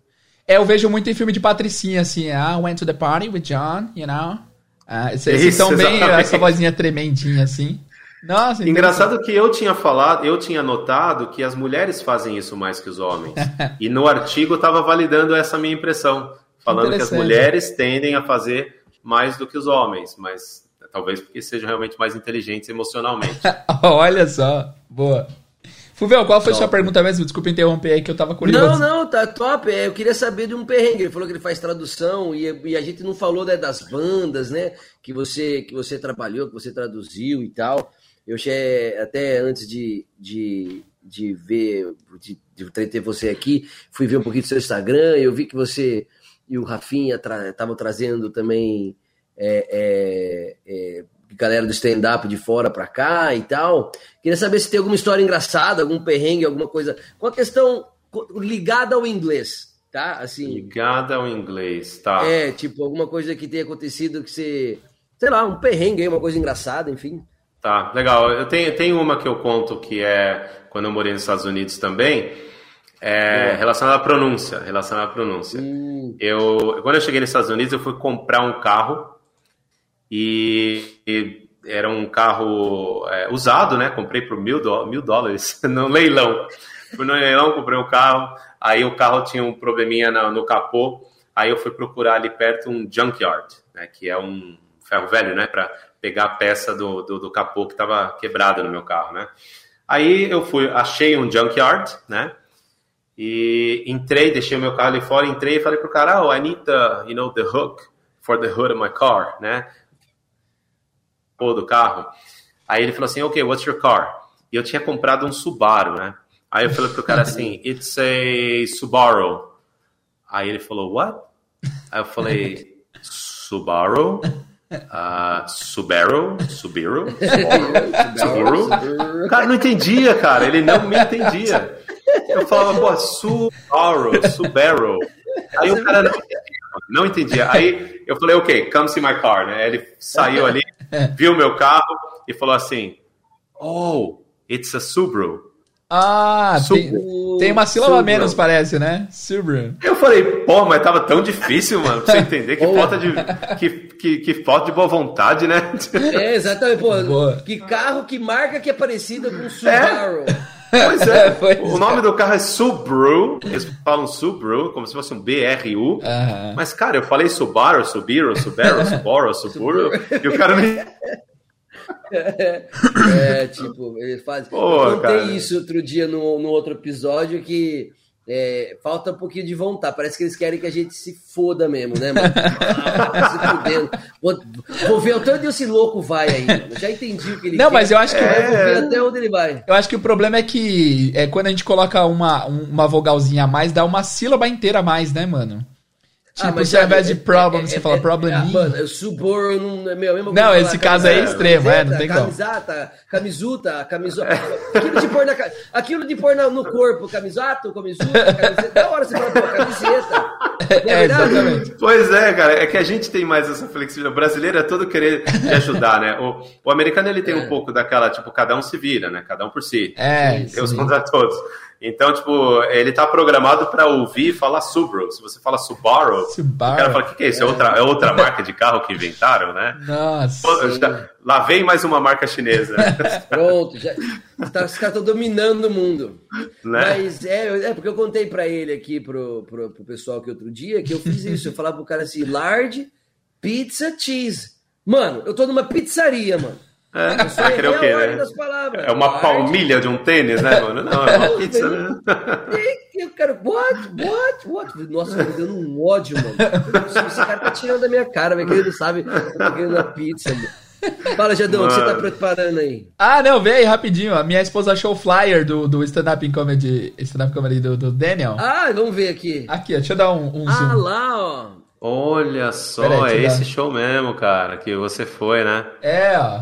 É, eu vejo muito em filme de patricinha, assim, ah, went to the party with John, you know? Ah, Isso, são bem essa vozinha tremendinha, assim. Nossa, Engraçado que eu tinha falado, eu tinha notado que as mulheres fazem isso mais que os homens. e no artigo estava validando essa minha impressão, falando que as mulheres tendem a fazer mais do que os homens, mas talvez porque sejam realmente mais inteligentes emocionalmente. Olha só, boa. Fulvio, qual foi top. sua pergunta mesmo? Desculpa interromper aí que eu tava curioso. Não, não, tá top. É, eu queria saber de um perrengue. Ele falou que ele faz tradução e, e a gente não falou né, das bandas, né? Que você, que você trabalhou, que você traduziu e tal. Eu achei, até antes de, de, de ver, de, de ter você aqui, fui ver um pouquinho do seu Instagram. Eu vi que você e o Rafinha estavam tra trazendo também é, é, é, galera do stand-up de fora para cá e tal. Queria saber se tem alguma história engraçada, algum perrengue, alguma coisa. Com a questão ligada ao inglês, tá? Assim. Ligada ao inglês, tá? É, tipo, alguma coisa que tenha acontecido que você. Sei lá, um perrengue uma coisa engraçada, enfim. Tá, legal. Eu tenho, tenho uma que eu conto que é quando eu morei nos Estados Unidos também. É, é. relacionada à pronúncia, relacionada à pronúncia. Hum. Eu, quando eu cheguei nos Estados Unidos, eu fui comprar um carro e, e era um carro é, usado, né? Comprei por mil, mil dólares no leilão. Fui no leilão, comprei um carro, aí o carro tinha um probleminha no, no capô, aí eu fui procurar ali perto um junkyard, né? Que é um ferro velho, né? Para pegar a peça do, do, do capô que estava quebrada no meu carro, né? Aí eu fui, achei um junkyard, né? E entrei, deixei o meu carro ali fora, entrei e falei pro cara, oh, I need the, you know, the hook for the hood of my car, né? Do carro. Aí ele falou assim, ok, what's your car? E eu tinha comprado um Subaru, né? Aí eu falei pro cara assim, it's a Subaru. Aí ele falou, what? Aí eu falei, Subaru? Uh, Subaru? Subaru? Subaru? O cara não entendia, cara. Ele não me entendia. Eu falava, pô, Subaru, Subaru. Aí o cara não entendia. Não entendia. Aí eu falei, ok, come see my car, né? Ele saiu ali, viu meu carro e falou assim: Oh, it's a Subaru. Ah, Tem, tem uma sílaba a menos, parece, né? Subaru. Eu falei, pô, mas tava tão difícil, mano, pra você entender que falta de. Que, que, que, falta de boa vontade, né? É, exatamente, pô. Boa. Que carro, que marca que é parecida com Subaru. É. Pois é, pois o nome é. do carro é Subaru, eles falam Subaru, como se fosse um B-R-U, mas, cara, eu falei Subaru, Subiru, Subaru, Subaru, Subaru, e o cara nem... É, tipo, ele faz... Pô, eu contei cara. isso outro dia no, no outro episódio que é, falta um pouquinho de vontade. Parece que eles querem que a gente se foda mesmo, né, mano? Ah. Vou, vou, ver até onde esse louco vai aí. Eu já entendi o que ele Não, quer. mas eu acho que. É... Vou ver até onde ele vai. Eu acho que o problema é que é, quando a gente coloca uma, uma vogalzinha a mais, dá uma sílaba inteira a mais, né, mano? Tipo, ah, mas se ao invés de problem, é, você é, fala problem. É, mano, eu subor não é meu mesmo. Não, esse caso aí é extremo, é, não tem como. Camisata, camisuta, camisota. aquilo de pôr, na, aquilo de pôr no corpo, camisato, camisuta, camiseta. Da hora você fala, pô, camiseta. É, exatamente. Pois é, cara, é que a gente tem mais essa flexibilidade. O brasileiro é todo querer te ajudar, né? O, o americano ele tem é. um pouco daquela, tipo, cada um se vira, né? Cada um por si. É. Tem os contra todos. Então, tipo, ele tá programado para ouvir e falar Subaru. Se você fala Subaru, Subaru. o cara fala, o que, que é isso? É. é. outra, é outra marca de carro que inventaram, né? Nossa. Já, lá vem mais uma marca chinesa. Pronto, já, tá, os caras estão dominando o mundo. Né? Mas é, é porque eu contei para ele aqui, pro, pro, pro pessoal que outro dia, que eu fiz isso. Eu falava pro cara assim, large, pizza, cheese. Mano, eu tô numa pizzaria, mano. É, vai querer o quê, né? É uma palmilha de um tênis, né, mano? Não, é uma pizza, né? Eu quero, what, what, what? Nossa, me dando um ódio, mano. Esse cara tá tirando da minha cara, velho, que ele não sabe, tá querendo a pizza, mano. Fala, Jadão, o que você tá preparando aí? Ah, não, vem aí rapidinho. A minha esposa achou o flyer do, do stand-up comedy, stand comedy do, do, Daniel. Ah, vamos ver aqui. Aqui, ó, deixa eu dar um, um ah, zoom. Ah, lá, ó. Olha só, aí, é esse dar... show mesmo, cara, que você foi, né? É, ó.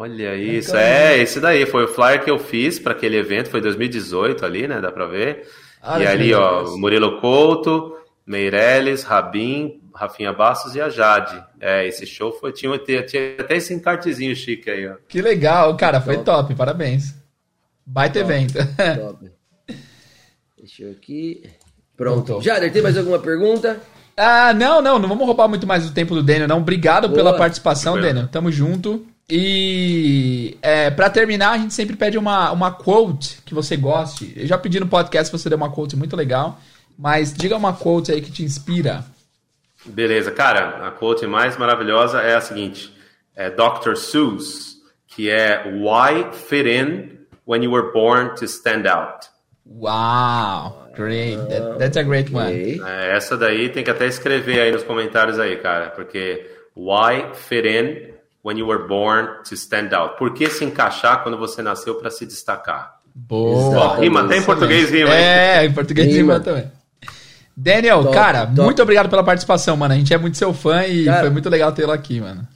Olha isso, é, esse daí foi o flyer que eu fiz para aquele evento, foi 2018 ali, né, dá para ver. Ah, e ali, ó, Murilo Couto, Meirelles, Rabin, Rafinha Bastos e a Jade. É, esse show foi, tinha, tinha, tinha até esse encartezinho chique aí, ó. Que legal, cara, foi top, top parabéns. Baita top, evento. Top. Deixa eu aqui. Pronto. Jader, tem mais alguma pergunta? Ah, não, não, não vamos roubar muito mais o tempo do Daniel, não. Obrigado Boa. pela participação, Daniel. Tamo junto. E é, para terminar, a gente sempre pede uma, uma quote que você goste. Eu já pedi no podcast você deu uma quote muito legal, mas diga uma quote aí que te inspira. Beleza, cara, a quote mais maravilhosa é a seguinte: é Dr. Seuss, que é Why fit in when you were born to stand out? Wow, great. That, that's a great one. É, essa daí tem que até escrever aí nos comentários aí, cara, porque Why fit in when you were born to stand out. Por que se encaixar quando você nasceu para se destacar? Boa. rima, até em português rima. É, em português rima, rima também. Daniel, top, cara, top. muito obrigado pela participação, mano. A gente é muito seu fã e cara, foi muito legal tê-lo aqui, mano.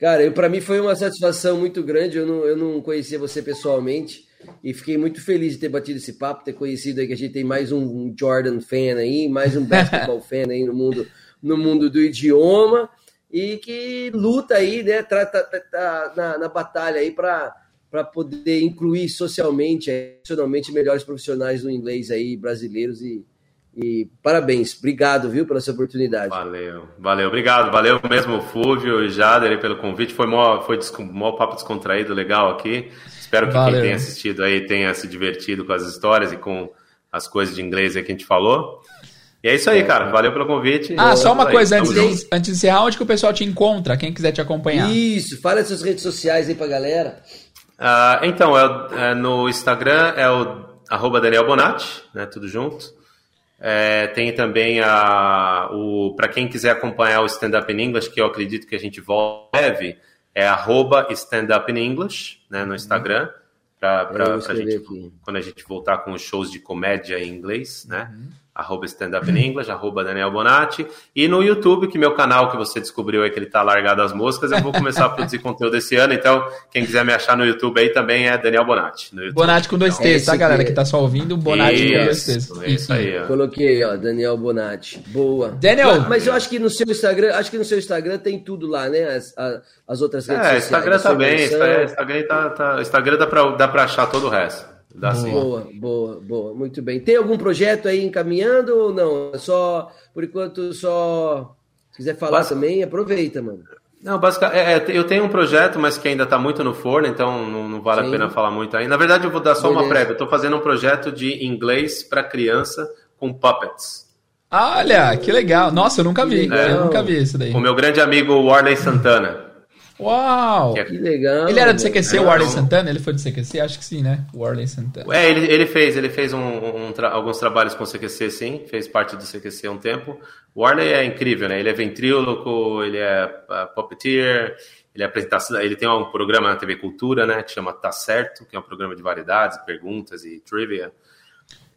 Cara, para mim foi uma satisfação muito grande. Eu não, eu não conhecia você pessoalmente e fiquei muito feliz de ter batido esse papo, ter conhecido aí que a gente tem mais um Jordan fan aí, mais um basketball fan aí no mundo, no mundo do idioma e que luta aí, né, tá, tá, tá na, na, batalha aí para para poder incluir socialmente, profissionalmente melhores profissionais do inglês aí brasileiros e, e parabéns, obrigado, viu, pela sua oportunidade. Valeu, valeu, obrigado, valeu mesmo, Fúvio e Jader pelo convite. Foi mó, foi mó papo descontraído, legal aqui. Espero que valeu. quem tenha assistido aí tenha se divertido com as histórias e com as coisas de inglês aí que a gente falou. E é isso aí, cara. Valeu pelo convite. Ah, só uma coisa antes de, antes de encerrar, onde que o pessoal te encontra? Quem quiser te acompanhar. Isso, fala as suas redes sociais aí pra galera. Uh, então, é, é, no Instagram é o arroba Daniel Bonatti, né? Tudo junto. É, tem também a, o para quem quiser acompanhar o Stand Up in English, que eu acredito que a gente breve, é arroba Stand Up in English, né, no Instagram, para gente, quando a gente voltar com os shows de comédia em inglês, né? Uhum arroba Stand Up in English, arroba Daniel Bonatti, e no YouTube, que meu canal que você descobriu aí que ele tá largado as moscas, eu vou começar a produzir conteúdo esse ano, então quem quiser me achar no YouTube aí também é Daniel Bonatti. Bonatti com dois T's, tá galera que tá só ouvindo, Bonatti isso, com dois T's. É isso aí, ó. Coloquei, ó, Daniel Bonatti, boa. Daniel! Mas, mas, eu acho que no seu Instagram, acho que no seu Instagram tem tudo lá, né, as, as outras redes é, sociais. Instagram também, Instagram, tá, tá, Instagram dá pra, dá pra achar todo o resto. Dá boa, sim. boa, boa, muito bem. Tem algum projeto aí encaminhando ou não? É só, por enquanto, só. Se quiser falar também, aproveita, mano. Não, basicamente, é, é, eu tenho um projeto, mas que ainda está muito no forno, então não, não vale Sim. a pena falar muito aí. Na verdade, eu vou dar só Beleza. uma prévia. Eu estou fazendo um projeto de inglês para criança com puppets. Olha, que legal. Nossa, eu nunca vi. É. Eu nunca vi isso daí. O meu grande amigo Warley Santana. Uau! Que, é... que legal! Ele era do CQC, o Warley Santana? Ele foi do CQC? Acho que sim, né? O Warley Santana. É, ele, ele fez, ele fez um, um tra alguns trabalhos com o CQC, sim. Fez parte do CQC há um tempo. O Warley é incrível, né? Ele é ventríloco, ele é uh, puppeteer, ele é apresentação, ele tem um programa na TV Cultura, né? Que chama Tá Certo, que é um programa de variedades, perguntas e trivia.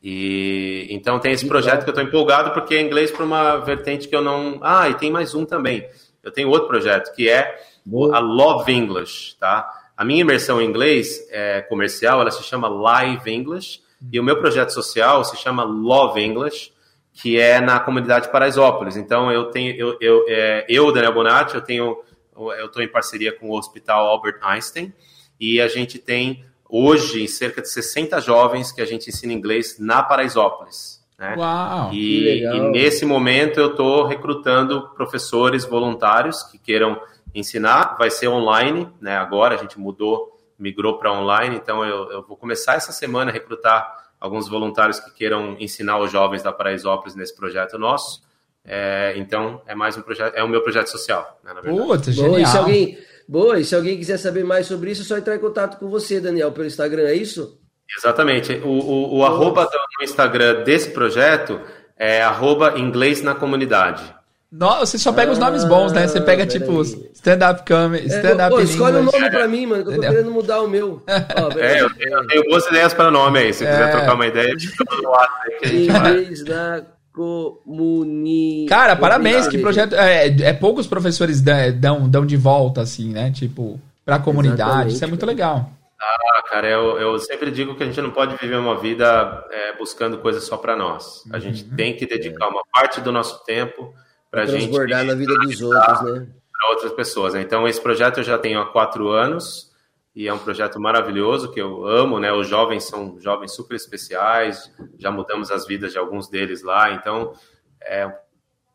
E então tem esse projeto que eu estou empolgado porque é inglês para uma vertente que eu não. Ah, e tem mais um também. Eu tenho outro projeto que é Boa. a Love English, tá? A minha imersão em inglês é, comercial, ela se chama Live English, e o meu projeto social se chama Love English, que é na comunidade Paraisópolis. Então, eu tenho, eu, eu, é, eu Daniel Bonatti, eu tenho, eu estou em parceria com o Hospital Albert Einstein, e a gente tem hoje cerca de 60 jovens que a gente ensina inglês na Paraisópolis. Né? Uau, e, e nesse momento eu estou recrutando professores voluntários que queiram ensinar, vai ser online, né? Agora a gente mudou, migrou para online, então eu, eu vou começar essa semana a recrutar alguns voluntários que queiram ensinar os jovens da Paraisópolis nesse projeto nosso. É, então, é mais um projeto, é o meu projeto social, né, na verdade. Puta, genial. Boa, e se alguém, boa, e se alguém quiser saber mais sobre isso, é só entrar em contato com você, Daniel, pelo Instagram, é isso? Exatamente. O, o, o arroba do Instagram desse projeto é arroba inglês na comunidade. No, você só pega ah, os nomes bons, né? Você pega, tipo, stand-up comedy, stand-up é, Escolhe um nome pra mim, mano, que eu tô querendo mudar o meu. Oh, é, eu tenho, eu tenho, boas ideias para nome aí. Se é. quiser trocar uma ideia, no WhatsApp da comunidade. Cara, parabéns, que projeto. É, é poucos professores dão, dão de volta, assim, né? Tipo, pra comunidade. Exatamente, Isso é muito legal. Ah, cara, eu, eu sempre digo que a gente não pode viver uma vida é, buscando coisas só para nós. A gente uhum. tem que dedicar uma parte do nosso tempo para a gente transbordar na vida dos outros, né? Para outras pessoas. Né? Então, esse projeto eu já tenho há quatro anos e é um projeto maravilhoso que eu amo, né? Os jovens são jovens super especiais, já mudamos as vidas de alguns deles lá, então é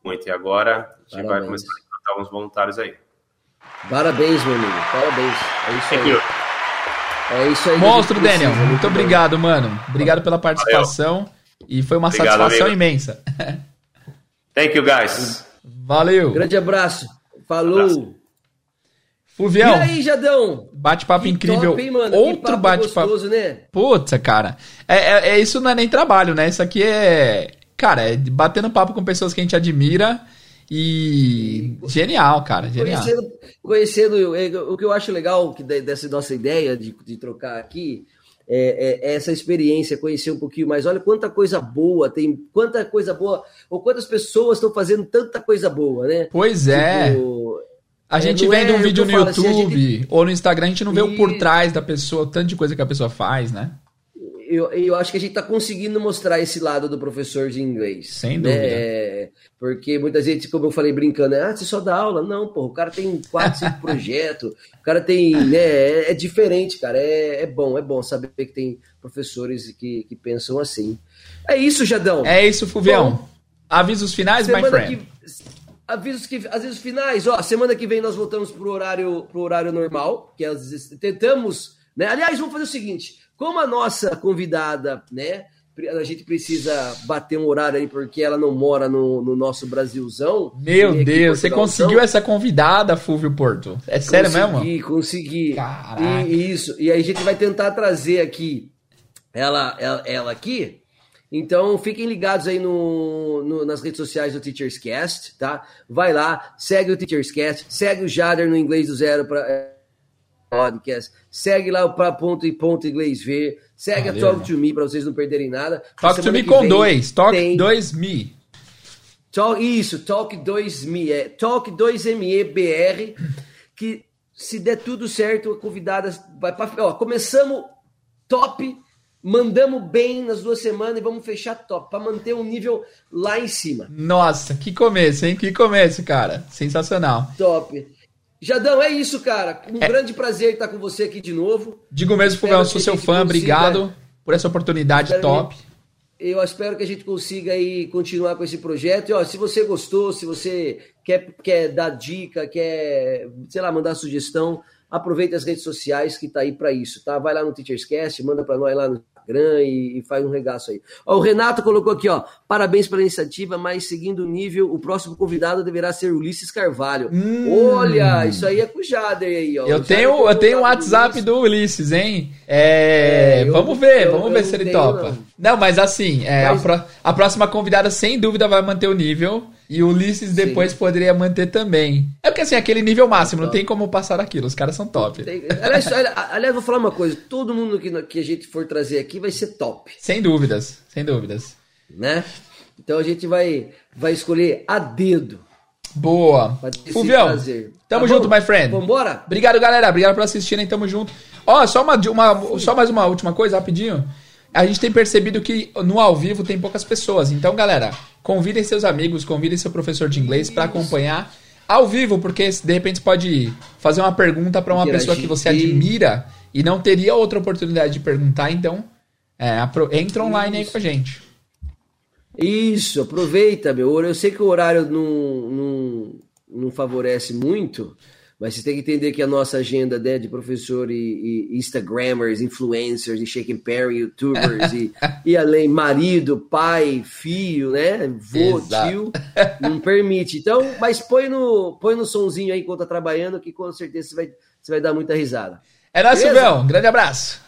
muito. E agora a gente Parabéns. vai começar a recrutar alguns voluntários aí. Parabéns, meu amigo. Parabéns. É isso aí. É isso aí. Monstro, Daniel. Precisa, muito obrigado, mano. Obrigado pela participação. Valeu. E foi uma obrigado, satisfação amigo. imensa. Thank you, guys. Valeu. Grande abraço. Falou. Fuvião. E aí, Jadão? Bate-papo incrível. Top, hein, Outro bate-papo. Né? Putz, cara. É, é, é, isso não é nem trabalho, né? Isso aqui é. Cara, é batendo papo com pessoas que a gente admira. E genial, cara, genial. Conhecendo, conhecendo o que eu acho legal que dessa nossa ideia de, de trocar aqui é, é, é, essa experiência, conhecer um pouquinho mais. Olha quanta coisa boa tem, quanta coisa boa, ou quantas pessoas estão fazendo tanta coisa boa, né? Pois é. Tipo, a gente é, vendo um é vídeo no YouTube assim, gente... ou no Instagram, a gente não vê e... o por trás da pessoa, o tanto de coisa que a pessoa faz, né? Eu, eu acho que a gente está conseguindo mostrar esse lado do professor de inglês. Sem né? dúvida. É, porque muita gente, como eu falei brincando, é, ah, você só dá aula. Não, pô, o cara tem quatro, cinco projetos, o cara tem. Né, é, é diferente, cara. É, é bom, é bom saber que tem professores que, que pensam assim. É isso, Jadão. É isso, Fuvião. Bom, Avisos finais, my friend. Que, avisos, que, avisos finais, ó. Semana que vem nós voltamos pro horário, pro horário normal, que às tentamos. Né? Aliás, vamos fazer o seguinte: como a nossa convidada, né? A gente precisa bater um horário aí porque ela não mora no, no nosso Brasilzão. Meu Deus, você conseguiu essa convidada, Fúvio Porto? É sério consegui, mesmo? Consegui, consegui. E, isso. E aí a gente vai tentar trazer aqui ela, ela, ela aqui. Então fiquem ligados aí no, no, nas redes sociais do Teachers Cast, tá? Vai lá, segue o Teachers Cast, segue o Jader no Inglês do Zero para podcast Segue lá o Pra Ponto e Ponto Inglês Ver. Segue Valeu, a Talk to Me para vocês não perderem nada. Talk to Me com dois. Talk 2 Me. Talk, isso, Talk 2 Me. É Talk 2 ME BR. Que se der tudo certo, a convidada vai para. Ó, começamos top. Mandamos bem nas duas semanas e vamos fechar top, para manter um nível lá em cima. Nossa, que começo, hein? Que começo, cara. Sensacional. Top. Jadão, é isso, cara. Um é. grande prazer estar com você aqui de novo. Digo mesmo, Fogão, sou seu fã, consiga... obrigado por essa oportunidade espero top. Eu espero que a gente consiga aí continuar com esse projeto. E, ó, se você gostou, se você quer, quer dar dica, quer, sei lá, mandar sugestão, aproveite as redes sociais que tá aí para isso, tá? Vai lá no Teachers Cast, manda para nós lá no Instagram e, e, faz um regaço aí. Ó, o Renato colocou aqui, ó, parabéns pela iniciativa, mas seguindo o nível, o próximo convidado deverá ser Ulisses Carvalho. Hum. Olha, isso aí é com o Jader aí, ó. Eu tenho, eu tenho o WhatsApp do Ulisses, hein? É, é vamos ver, eu, vamos ver se ele tenho, topa. Não. não. mas assim, é, mas... A, a próxima convidada sem dúvida vai manter o nível. E o Ulisses depois Sim. poderia manter também. É porque assim, aquele nível máximo, não tem como passar aquilo. Os caras são top. Aliás, aliás, vou falar uma coisa: todo mundo que, que a gente for trazer aqui vai ser top. Sem dúvidas, sem dúvidas. Né? Então a gente vai, vai escolher a dedo. Boa. Fulvião, tamo tá junto, my friend. Vambora? Obrigado, galera. Obrigado por assistirem. Tamo junto. Ó, só, uma, uma, só mais uma última coisa, rapidinho. A gente tem percebido que no ao vivo tem poucas pessoas. Então, galera, convidem seus amigos, convidem seu professor de inglês para acompanhar ao vivo, porque de repente pode fazer uma pergunta para uma pessoa que você admira e não teria outra oportunidade de perguntar. Então, é, entra online Isso. aí com a gente. Isso, aproveita, meu. Eu sei que o horário não, não, não favorece muito, mas você tem que entender que a nossa agenda né, de professor e, e Instagrammers, influencers, e Shaking Perry, youtubers, e, e além marido, pai, filho, né? Vô, Exato. tio, não permite. Então, mas põe no, põe no sonzinho aí enquanto tá trabalhando, que com certeza você vai, você vai dar muita risada. É nóis, Silvão. Grande abraço.